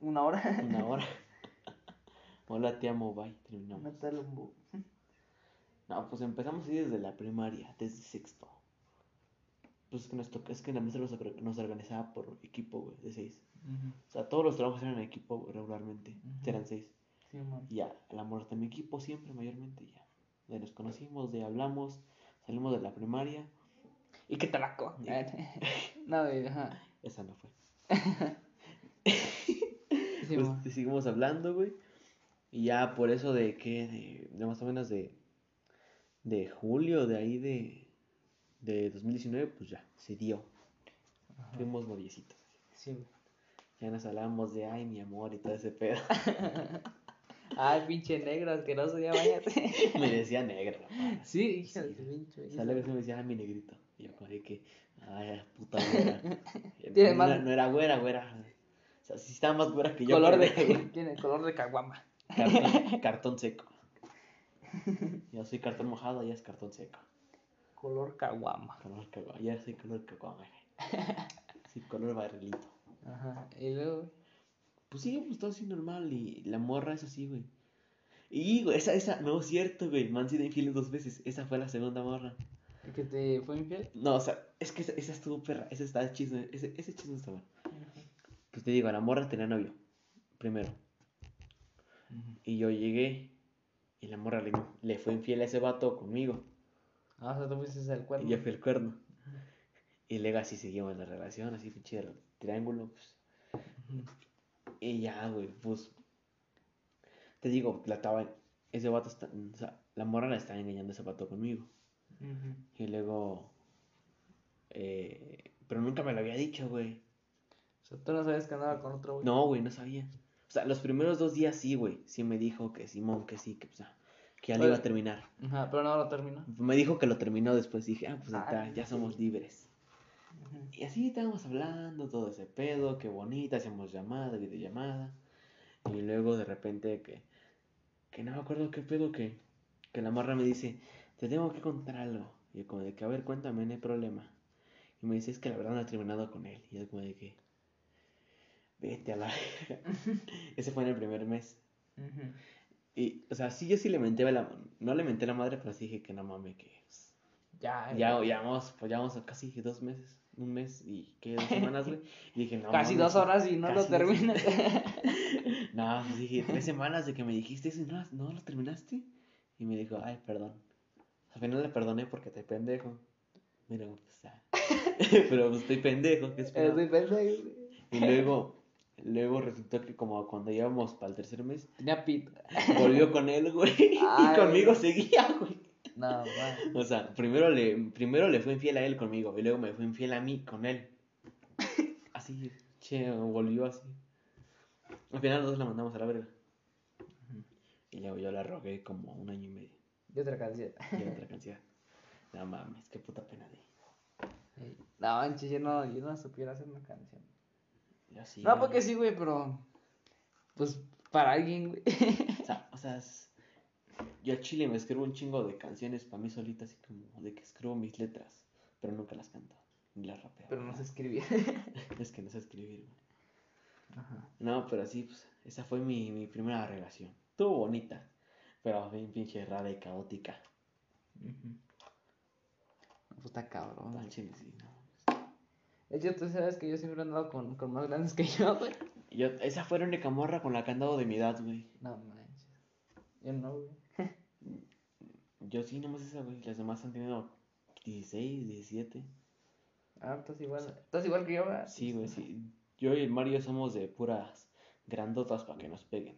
Una hora. Una hora. Hola, te amo, bye. Terminamos. Métale un No, pues empezamos así desde la primaria, desde sexto. Pues es que, nos toca, es que la maestra nos, or- nos organizaba por equipo, güey, de seis. O sea, todos los trabajos eran en equipo regularmente. Ujú. Eran seis. Sí. Y ya, el amor está en mi equipo siempre, mayormente, y ya. De nos conocimos, de hablamos, salimos de la primaria. Y que te la co. no, güey, ajá. Esa no fue. Sí, Pues seguimos hablando, güey. Y ya por eso de que, de, de más o menos de, de julio, de ahí de, de 2019, pues ya, se dio. Ajá. Fuimos noviecitos. Sí. Ya nos hablábamos de, ay, mi amor, y todo ese pedo. Ay, pinche negro asqueroso, ya váyate. me decía negro. papá. sí, hija Sí. pinche. Sale que se me decía, ay, mi negrito. Y yo como de que, ay, puta güera. Tiene no, más- no era güera, güera. O sea, sí estaba más güera que yo. color de, güera. tiene color de caguama. Cartón, cartón seco. Yo soy cartón mojado, ella es cartón seco. Color caguama. Color cagua, ya soy color caguama. Sí, color barrilito. Ajá. Y luego, güey. Pues sí, pues todo así normal y la morra es así, güey. Y, güey, esa, esa, no es cierto, güey, me han sido infieles dos veces. Esa fue la segunda morra. ¿el que te fue infiel? No, o sea, es que esa, esa estuvo perra, esa está chisme, ese, ese chisme está bueno. Pues te digo, la morra tenía novio, primero. Y yo llegué y la morra le, le fue infiel a ese vato conmigo. Ah, o sea, tú fuiste el cuerno. Y yo fui el cuerno. Y luego así seguimos la relación, así pinche triángulo, pues. Y ya, güey, pues. Te digo, la estaba. Ese vato está. O sea, la morra la estaba engañando ese vato conmigo. Y luego. Eh, pero nunca me lo había dicho, güey. O sea, tú no sabes que andaba con otro, güey. No, güey, no sabía. O sea, los primeros dos días sí, güey. Sí me dijo que Simón, que sí, que, pues, ah, que ya lo iba a terminar. Ajá, pero no lo terminó. Me dijo que lo terminó después. Dije, ah, pues Ah, ya, ya somos libres. Y así estábamos hablando, todo ese pedo, qué bonita, hacíamos llamada, videollamada. Y luego de repente que, que no me acuerdo qué pedo, que, que la morra me dice, te tengo que contar algo. Y yo como de que, a ver, cuéntame, no hay problema. Y me dice, es que la verdad no he terminado con él. Y yo como de que, vete a la... verga". Ese fue en el primer mes. Y, o sea, sí, yo sí le menté a la... No le menté a la madre, pero sí dije que no mames, que... Ya, ya, ya vamos, pues ya vamos a casi dos meses, un mes y que dos semanas, güey. Y dije, no. Casi mames, dos horas y no lo terminas. No, pues dije, tres semanas de que me dijiste eso y no, no lo terminaste. Y me dijo, ay, perdón. Al final le perdoné porque te pendejo. Mira, pues, ah. pero pues estoy pendejo, ¿qué? Estoy pendejo, güey. Y luego, Luego resultó que como cuando íbamos para el tercer mes, Tenía pito. volvió con él, güey. Y conmigo seguía, güey. No, man. O sea, primero le, primero le fue infiel a él conmigo y luego me fue infiel a mí con él. Así, che, volvió así. Al final nosotros la mandamos a la verga. Y luego yo la rogué como un año y medio. Y otra canción. Y otra canción. No mames, qué puta pena de. No, manches, yo no, yo no supiera hacer una canción. Yo sí. no, porque sí, güey, pero. Pues para alguien, güey. O sea, o sea, es- yo a Chile me escribo un chingo de canciones para mí solita, así como de que escribo mis letras, pero nunca las canto, ni las rapeo. Pero no sé escribir. Es que no sé escribir, güey. Ajá. No, pero sí, pues, esa fue mi, mi primera relación. Estuvo bonita, pero bien pinche rara y caótica. Ujú. Pues está cabrón. Al güey. chile, sí, no. De hecho, tú sabes que yo siempre he andado con, con más grandes que yo, güey. Yo, esa fue la única morra con la que he andado de mi edad, güey. No manches. Yo no, güey. Yo sí, nomás esa, güey. Las demás han tenido 16, 17. Ah, estás igual. Estás igual que yo, güey. Sí, güey, sí. Yo y el Mario somos de puras grandotas para que nos peguen.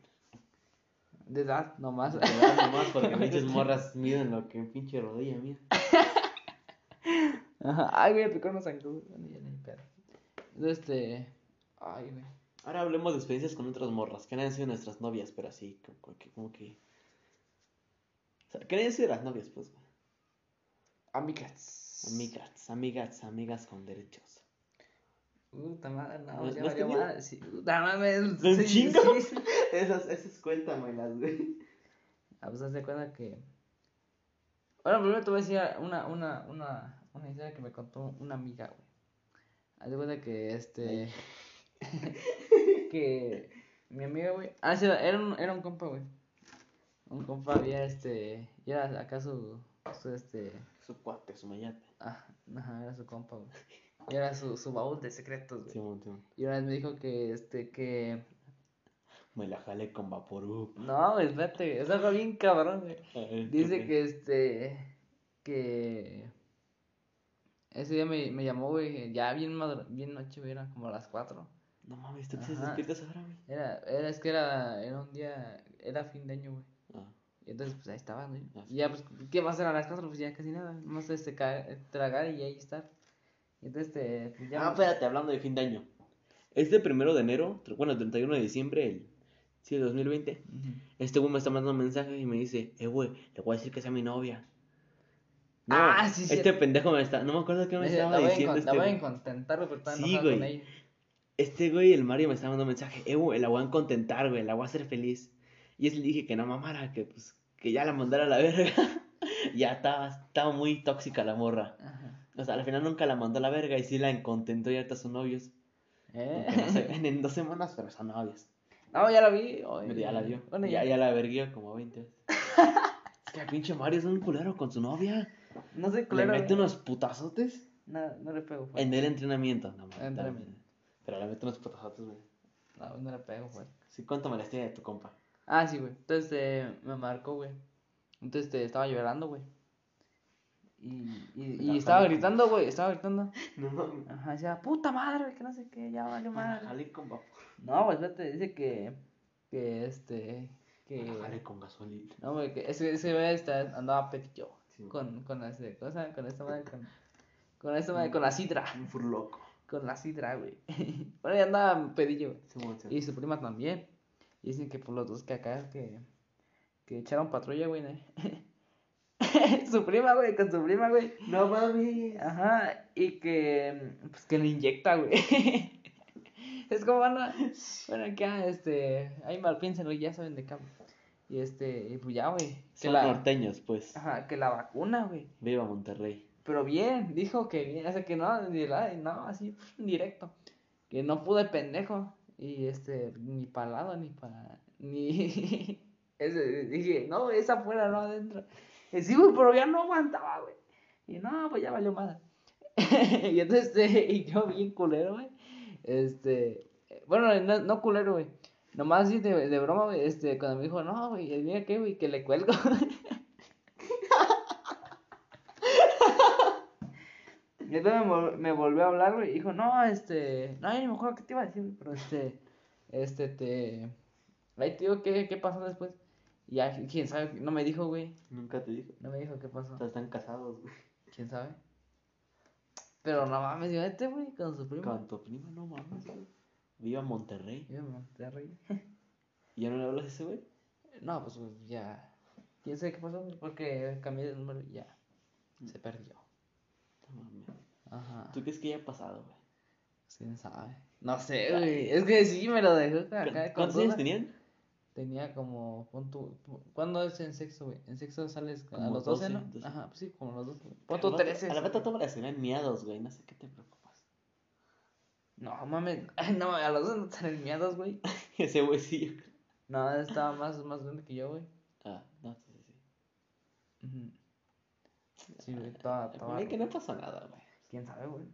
De edad, nomás. De verdad, nomás porque pinches morras miden lo que pinche rodilla mía. Ajá. Ay, güey, picó pedo. Entonces, este. Ay, güey. Ahora hablemos de experiencias con otras morras, que no han sido nuestras novias, pero así, como que... Como que... O sea, hayan sido las novias, pues. Amigas. Amigas, amigas, amigas con derechos. Puta madre, no, ¿No- ya valió madre. Sí, puta madre. ¿Un sí, chingo? sí. Esas, esas cuéntamelas, güey. Ah, pues haz de cuenta que. Bueno, primero te voy a decir una, una, una, una historia que me contó una amiga, güey. Haz de cuenta que este. que mi amiga, güey. Ah, sí, era un, era un compa, güey. Un compa había este. Y era acá su. su este. Su cuate, su mayate. Ah, ajá, era su compa, güey. Y era su, su baúl de secretos, güey. Simón, Simón. Y una vez me dijo que este, que. Me la jalé con Vaporub. No, güey, espérate, es algo bien cabrón, güey. Dice ¿qué que este. que. Ese día me, me llamó, güey, ya bien madru- bien noche, güey, era como a las 4. fue? No mames, ¿tú te despiertas ahora, güey? Era, era, es que era, era un día, era fin de año, güey. Entonces, pues ahí estaba, güey. Y ya, pues, ¿qué va a hacer a las 4? Pues ya casi nada, nomás este, tragar y ahí estar. Y entonces, este, pues ya. Ah, espérate, hablando de fin de año. Este primero de enero, bueno, el 31 de diciembre, el, sí, el 2020, Ujú. este güey me está mandando un mensaje y me dice, eh, güey, le voy a decir que sea mi novia. No, Ah, sí, Este cierto. pendejo me está, no me acuerdo qué me estaba la voy diciendo este la voy a güey, pero está Sí, güey. con ella. Este güey, el Mario, me está mandando un mensaje, eh, güey, la voy a contentar, güey, la voy a hacer feliz. Y es le dije que no mamara, que pues, que ya la mandara a la verga. ya estaba, estaba muy tóxica la morra. Ajá. O sea, al final nunca la mandó a la verga y sí la contentó y ahorita son novios. ¿Eh? No se ven en dos semanas, pero son novios. No, ya la vi. hoy. Ya la vio. Bueno, ya, ya, la verguió como 20 veces. es que el pinche Mario es un culero con su novia. No sé, Le culero. mete unos putazotes No, no le pego, güey. en el entrenamiento. No, Entrenamiento. también. Pero le mete unos putazotes, güey. No, no le pego, güey. Sí, cuéntame la historia de tu compa. Ah, sí, güey. Entonces eh, me marcó, güey. Entonces este, estaba llorando, güey. Y, y, estaba gritando, güey. Estaba gritando. No mames. Ajá, decía, puta madre, que no sé qué, ya vale madre. Jale con vapor. No, güey, espérate, dice que. Que este. Que. Jale con gasolina. No, güey, que ese, ese güey está- andaba petillo. Sí. Con, con, ese, cosa, con esta madre, con. Con esta madre, con la sidra. Un furloco. Con la sidra, güey. bueno, ya andaba pedillo, güey. Sí. Y su prima también. Dicen que por los dos que acá que, que echaron patrulla, güey. ¿no? su prima, güey, con su prima, güey. No mames. Ajá, y que pues que le inyecta, güey. es como van a, bueno, acá, este, ahí mal piensen, güey, ya saben de hablo. Y este, y pues ya, güey, Son la, norteños, pues. ajá, que la vacuna, güey. Viva Monterrey. Pero bien, dijo que bien, o sea que no, ni la- no, así, directo. Que no pudo el pendejo. Y este, ni para lado, ni para. Ni. Ese, dije, no, esa afuera, no adentro. Y sí, güey, pero ya no aguantaba, güey. Y no, pues ya valió más. y entonces, este, y yo bien culero, güey. Este, bueno, no, no culero, güey. Nomás así de, de broma, güey, este, cuando me dijo, no, güey, mira qué, güey, que le cuelgo. Y entonces me, vol- me volvió a hablar, güey, y dijo, no, este, no, ni me acuerdo qué te iba a decir, pero este, Este, te. Ahí te digo qué, qué pasó después. Y ya, quién sabe, no me dijo, güey. Nunca te dijo. No me dijo qué pasó. O sea, están casados, güey. ¿Quién sabe? Pero no mames, yo este, güey, con su primo. Con tu prima, no mames, güey. Viva Monterrey. En Monterrey. ¿Y ya no le hablas a ese güey? No, pues güey, ya. ¿Quién sabe qué pasó? Porque cambié de número y ya. Se perdió. No mames. Ajá. ¿Tú crees que haya pasado, güey? ¿Quién sabe? No sé, güey. Es que sí me lo dejó acá. ¿Cuántos años tenían? Tenía como, pon tu, ¿cuándo es en sexto, güey? En sexto sales a Como los 12, 12, ¿no? 12. Ajá, pues sí, como los 12. güey. Pon tu Al vato- 13. A la bata todas las tenían miados, güey. No sé qué te preocupas. No, mames, no, a los 12 no salen miados, güey. Ese güey sí, yo creo. No, estaba más, más grande que yo, güey. Ah, no, sí, sí. sí. Sí, güey, estaba, Para estaba... que no pasa nada, güey. ¿Quién sabe, güey?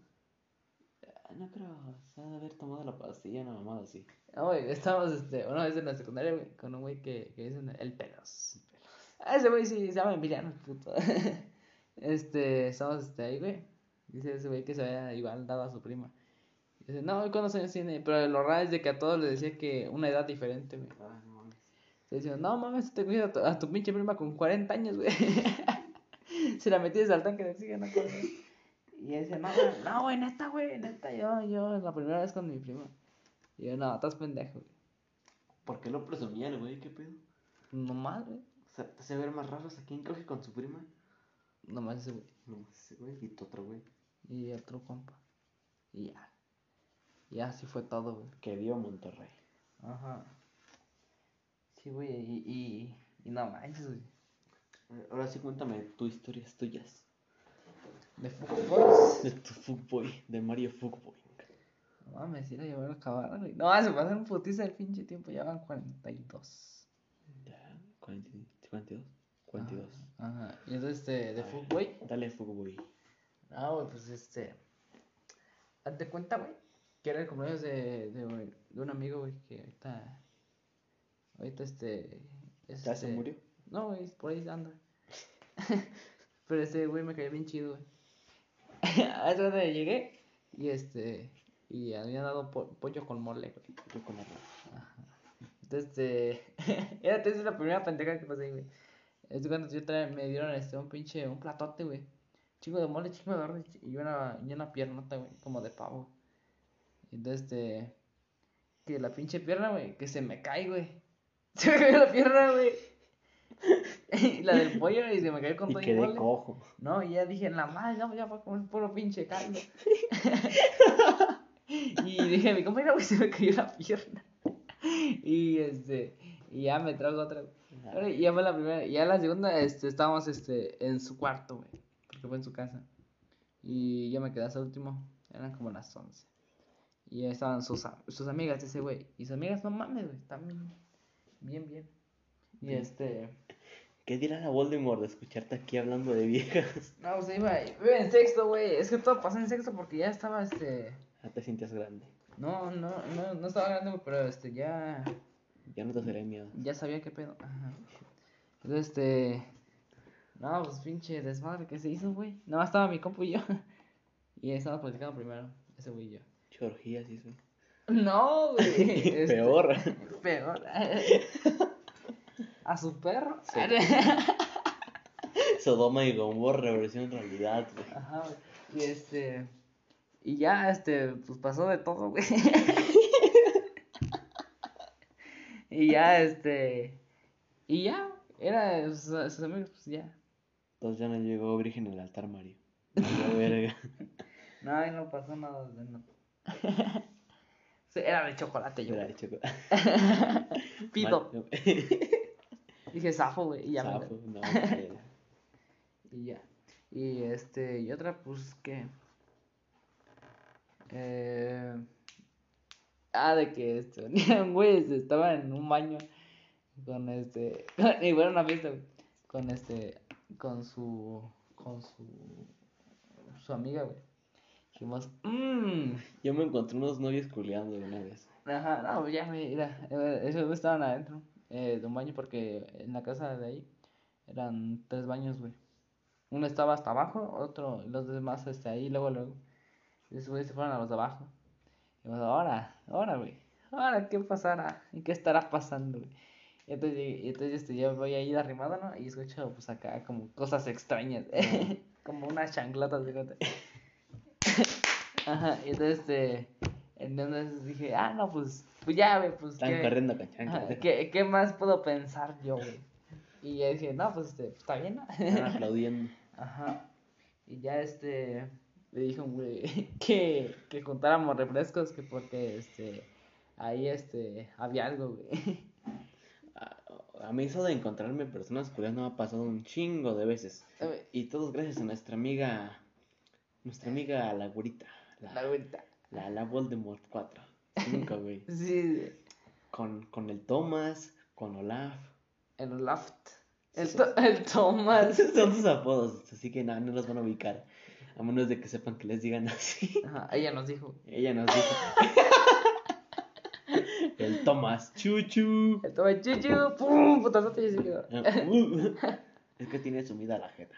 Ah, No creo, se ha de haber tomado la pastilla, una mamada así. No, güey, estábamos, este, una vez en la secundaria, güey, con un güey que, que dicen el pelos. Ah, ese güey sí, se llama Emiliano, puto. Este, estábamos, este, ahí, güey. Dice ese güey que se había igual dado a su prima. Dice, no, ¿y ¿cuántos años tiene? Pero lo raro es de que a todos les decía que una edad diferente, güey. Ah, no mames. Se decía, no mames, te cuidas a tu, a tu pinche prima con 40 años, güey. Se la metías al tanque de oxígeno, güey. Y él decía, no, güey, neta, güey, neta, yo, yo, la primera vez con mi prima. Y yo, no, estás pendejo, güey. ¿Por qué lo presumía el güey? ¿Qué pedo? Nomás, güey. O sea, te hace ver más raros a quién coge con su prima. Nomás ese güey. No, ese güey y tu otro güey. Y otro compa. Y ya. Y así fue todo, güey. Que dio Monterrey. Ajá. Sí, güey, y, y, y no manches, güey. Ahora sí cuéntame tu historias tuyas. De fútbol. De tu Fuckboy, de Mario Fuckboy. No mames, ir a llevar a acabar, güey. No, se pasan putiza el pinche tiempo, ya van 42. Ya, 40, 42. 42. Ajá. Y entonces, este, de fútbol. Dale Fuckboy. Ah, güey, pues este. Hazte cuenta, güey, que era el cumpleaños de, de, un amigo, güey, que ahorita. Ahorita este. ¿Ya se este- murió? No, güey, por ahí anda. Pero ese güey me cayó bien chido, güey. A esa hora llegué y este. Y habían dado po- pollo con mole, güey. Yo con arroz. Entonces, este. Era es la primera pendeja que pasé, güey. Es cuando yo trae, me dieron este un pinche, un platote, güey. Chingo de mole, chingo de arroz y una, y una piernota, güey, como de pavo. Entonces, este. Que la pinche pierna, güey, que se me cae, güey. Se me cayó la pierna, güey. La del pollo y se me cayó con Y todo quedé cojo. No, y ya dije, la madre, no, ya fue como un puro pinche caldo. y dije, mi compañero, güey, se me cayó la pierna. y este, y ya me trajo otra. y ya fue la primera, ya la segunda, este, estábamos, este, en su cuarto, güey, porque fue en su casa. Y yo me quedé hasta el último, eran como las 11. Y estaban sus, sus amigas ese güey. Y sus amigas, no mames, güey, están bien, bien, bien. Y este, ¿Qué dirá la Voldemort de escucharte aquí hablando de viejas? no, pues iba, iba en sexto, güey. Es que todo pasó en sexto porque ya estaba, este, Ya te sientes grande. no, no, no, no estaba grande, güey, pero este, ya, Ya no te seré miedo. ya sabía qué pedo. Ajá. Entonces, este, no, pues pinche desmadre que se hizo, güey. Más estaba mi compu y yo. Y estábamos platicando primero, ese güey y yo. Chorgías eso. No, güey. este, Peor. Peor. A su perro. Sí. Sodoma y Gomorra, versión realidad, güey. Ajá, güey. Y este. Y ya, este, pues pasó de todo, güey. y ya, este. Y ya, era sus, sus amigos, pues ya. Entonces ya no llegó virgen al altar, Mario. Valió verga. No, ahí no pasó nada de no. Era de chocolate, yo. Era güey. hecho. Pido. Dije zafo, güey. Y ya me la- Zafo, no, güey. Y ya. Y este, y otra, pues que. Eh... Ah, de que este, venían güeyes, estaban en un baño con este. Y bueno, una fiesta, güey, Con este. Con su. Con su. Su amiga, güey. Dijimos, mmm. Yo me encontré unos novios culeando una vez. Ajá, no, ya, güey, mira. eh, Esos güeyes estaban adentro eh, de un baño porque en la casa de ahí eran tres baños, güey. Uno estaba hasta abajo, otro, los demás este, ahí, luego, luego. Güeyes se fueron a los de abajo. Y dijimos, ahora, ahora, güey, ahora qué pasará, y qué estará pasando, güey. Entonces, entonces este, yo voy ahí arrimado, ¿no? Y escucho, pues acá, como cosas extrañas, como unas chanclatas, fíjate. Ajá, y entonces, este, entonces dije, ah, no, pues, pues ya, güey, pues. Están ¿qué, corriendo. ¿qué, ¿Qué más puedo pensar yo, güey? Y ya dije, no, pues, este, está bien, ¿no? Están aplaudiendo. Ajá. Y ya este le dije un güey que, que juntáramos refrescos que porque este ahí este había algo, güey. A, a mí eso de encontrarme personas curiosas no me ha pasado un chingo de veces. Y todos gracias a nuestra amiga, nuestra amiga la güerita, La la, güerita. La, la Voldemort 4. 5, güey. Sí, Con, con el Thomas, con Olaf. el loft. El, Sí, to- el Thomas. Son sus apodos, así que no, no los van a ubicar. A menos de que sepan que les digan así. Ajá, ella nos dijo. Ella nos dijo. el Thomas, chuchu. El Thomas chuchu, pum, putazote y se quedó. Uh, es que tiene sumida la jeta.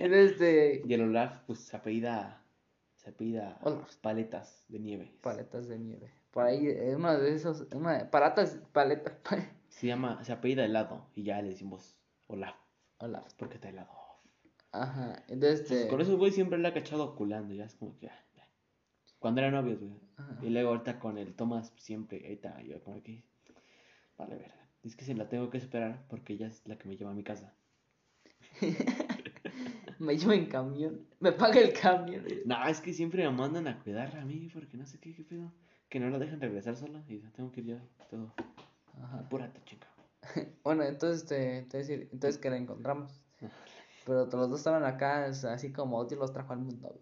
Este, Y el Olaf, pues se apellida. Se apellida Olaf. paletas de nieve. paletas de nieve. Por ahí, eh, uno de esos, una de paletas, Se llama, se apellida helado. Y ya le decimos Olaf. Hola. Porque está helado. Ajá, entonces, Pues este, con eso, güey, siempre le ha cachado oculando. Ya es como que. ah, ya. Cuando eran novios, güey. Ajá. Y luego ahorita con el Thomas, siempre. Ahí está, yo como que. Vale, verga. Es que si la tengo que esperar porque ella es la que me lleva a mi casa. me llevo en camión, me paga el camión. No, es que siempre me mandan a cuidarla a mí porque no sé qué, qué pedo. Que no la dejan regresar sola y tengo que ir yo. Todo. Ajá. Apúrate, chica. Bueno, entonces, este, entonces, entonces que la encontramos. Pero los dos estaban acá, así como Otis los trajo al mundo.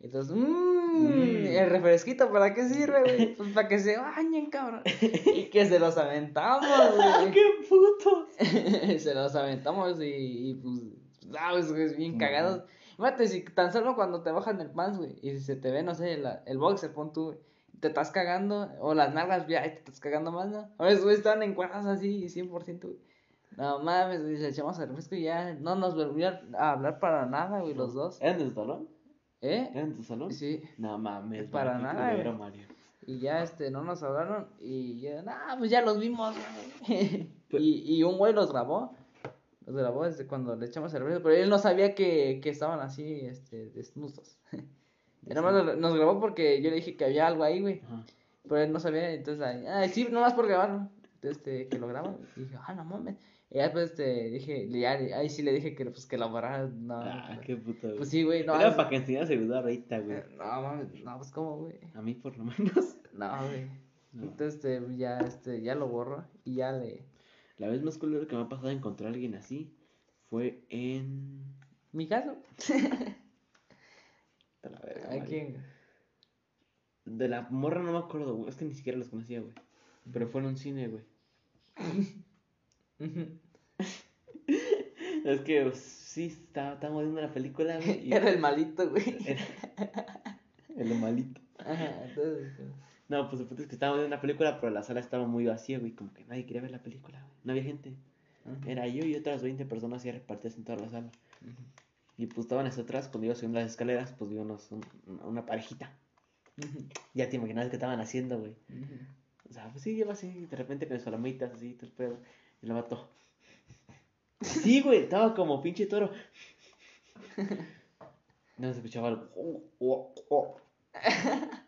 Entonces, mmm, Mm. el refresquito, ¿para qué sirve, güey? Pues para que se bañen, cabrón. Y que se los aventamos, güey. ¡Qué puto! se los aventamos y, y pues, sabes, güey, bien Ujú. cagados. Fíjate, si tan solo cuando te bajan el pants, güey, y se te ve, no sé, la- el boxer, pon tú, güey, te estás cagando, o las nalgas, ya, te estás cagando más, ¿no? Ahora, esos güey, estaban encuadrados así, 100%, güey. No mames, güey, le echamos el refresco y ya no nos volvieron a hablar para nada, güey, los dos. ¿Eran de tu salón? ¿Eh? ¿Eran de tu salón? Sí. No mames, Para Mario, nada, culero, güey. Mario. Y ya, este, no nos hablaron y ya, nah, pues ya los vimos, güey. Y, y un güey los grabó, los grabó desde cuando le echamos refresco, pero él no sabía que, que estaban así, este, desnudos. Nada más nos grabó porque yo le dije que había algo ahí, güey, Ajá. pero él no sabía, entonces, ahí, ah, sí, nomás por grabarlo, entonces, este, que lo graba, y dije, ah, no mames, y ya, pues, este, dije, ya, ahí sí le dije que, pues, que lo borrara, no, Ah, no, qué puto. güey. pues sí, güey, no, Era para que enseñaras el video ahorita, güey. no, mames, no, pues, ¿cómo, güey? A mí, por lo menos. No, güey. No. Entonces, este, ya, este, ya lo borro y ya le... La vez más culero que me ha pasado encontrar a alguien así fue en. ¿Mi caso? Te la verga, ¿A quién? De la morra no me acuerdo, güey. Es que ni siquiera los conocía, güey. Pero fue en un cine, güey. Es que pues, sí, estaba- estábamos viendo la película, güey. y Era el malito, güey. era el malito. Ajá, entonces... No, pues el punto es que estábamos viendo una película, pero la sala estaba muy vacía, güey. Como que nadie quería ver la película, güey. No había gente. Era yo y otras 20 personas ya repartidas en toda la sala. Y pues estaban hacia atrás, cuando iba subiendo las escaleras, pues vimos un- una, una parejita. Ya te imaginas qué estaban haciendo, güey. O sea, pues sí, lleva así, de repente con solomitas, así, todo el pedo. Y lo mató. Sí, güey, estaba como pinche toro. No se escuchaba el.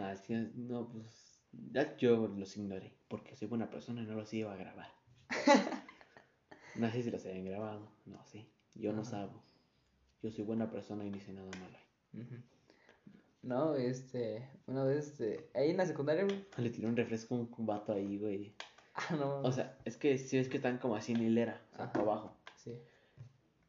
Así es, no, pues. Ya yo los ignoré, porque soy buena persona y no los iba a grabar. No sé si los habían grabado, no sé. Yo no sabo. Yo soy buena persona y no hice nada malo ahí. Ujú. No, este, una vez, este, ahí en la secundaria, güey. Le tiré un refresco a un vato ahí, güey. Ah, no, O sea, es que si es que están como así en hilera, o sea, Ajá. para abajo. sí.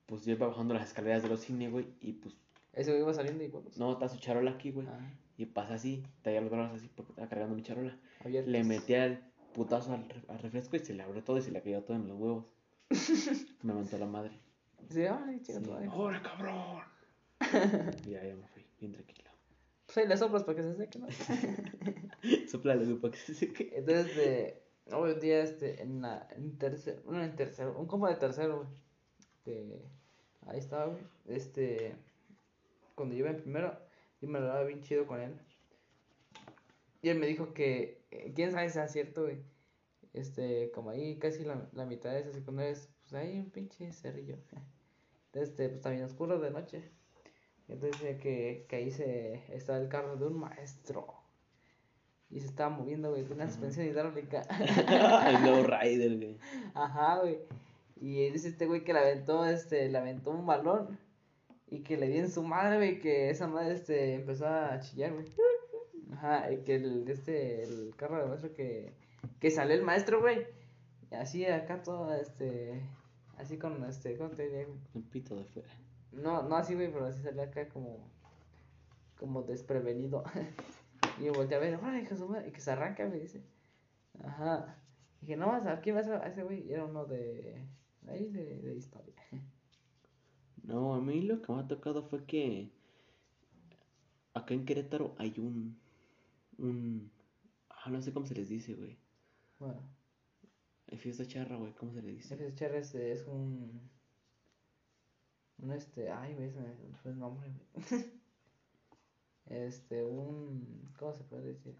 Pues yo iba bajando las escaleras de los cines, güey, y pues, Ese güey iba saliendo y huevos. no, está su charola aquí, güey. Ah, Y pasa así, traía los brazos así porque estaba cargando mi charola. abiertos. Le metí el putazo al, re- al refresco y se le abrió todo y se le cayó todo en los huevos. Me montó la madre. Sí, ay, chica, Sí. ¡Ahora, cabrón! y ya, ya me fui, bien tranquilo. Pues ahí le soplas para que se seque, ¿no? Soplale, güey, para que se seque. Entonces, este, hoy un día, este, en la, en tercer, bueno, en tercero, un compa de tercero, güey, que, ahí estaba, güey, este, cuando yo iba en primero, yo me lo daba bien chido con él, Y él me dijo que, eh, quién sabe si es cierto, güey. Este, como ahí casi la, la mitad de esa secundaria es, pues ahí un pinche cerrillo. Este, pues también oscuro de noche. Entonces que, que ahí se estaba el carro de un maestro. Y se estaba moviendo, güey, con una suspensión hidráulica. el Low Rider, güey. Ajá, güey. Y dice este güey que le aventó, este, le aventó un balón. Y que le di en su madre, güey, que esa madre, este, empezó a chillar, güey. Ajá, y que el, este, el carro de maestro que, que salió el maestro, güey. Y así acá todo, este, así con, este, ¿cómo te diría, güey? Pito de fuera. No, no así, güey, pero así salió acá como, como desprevenido. y yo volteé a ver, ¡ay, hijo de su madre! Y que se arranca, me dice. Ajá. Y dije, no vas a ver, ¿quién vas a ver? Ese güey Y era uno de, ahí, de, de historia. No, a mí lo que me ha tocado fue que acá en Querétaro hay un, un, ah, no sé cómo se les dice, güey. Bueno, Hay fiesta charra, güey, ¿cómo se le dice? ese Cher es, es un, un este, ay, güey, se me fue el nombre, güey. Este, un, ¿cómo se puede decir?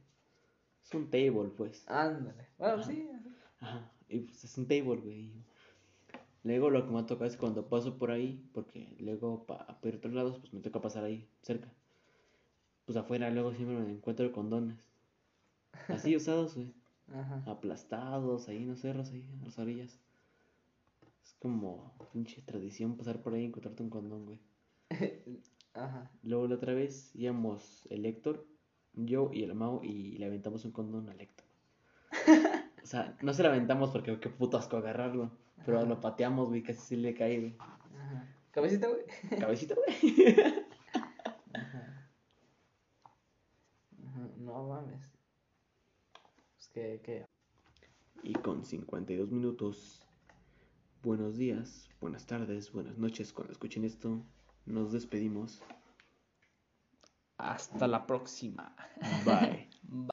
Es un table, pues. Ándale. Bueno, Ajá. sí, ajá. Ajá, y pues es un table, güey. Luego lo que me ha tocado es cuando paso por ahí, porque luego para ir a otros lados, pues me toca pasar ahí, cerca. Pues afuera luego siempre me encuentro condones. Así usados, güey. Ajá. Aplastados, ahí en los cerros, ahí, en las orillas. Es como pinche tradición pasar por ahí y encontrarte un condón, güey. Ajá. Luego la otra vez íbamos el Héctor, yo y el Mau y le aventamos un condón al Héctor. O sea, no se lo aventamos porque qué puto asco agarrarlo. Pero Ajá. lo pateamos, güey, casi sí le cae, güey. Ajá. Cabecita, güey. Cabecita, güey. Ajá. Ajá. No mames. Pues que, que. Y con 52 minutos, buenos días, buenas tardes, buenas noches cuando escuchen esto. Nos despedimos. Hasta la próxima. Bye.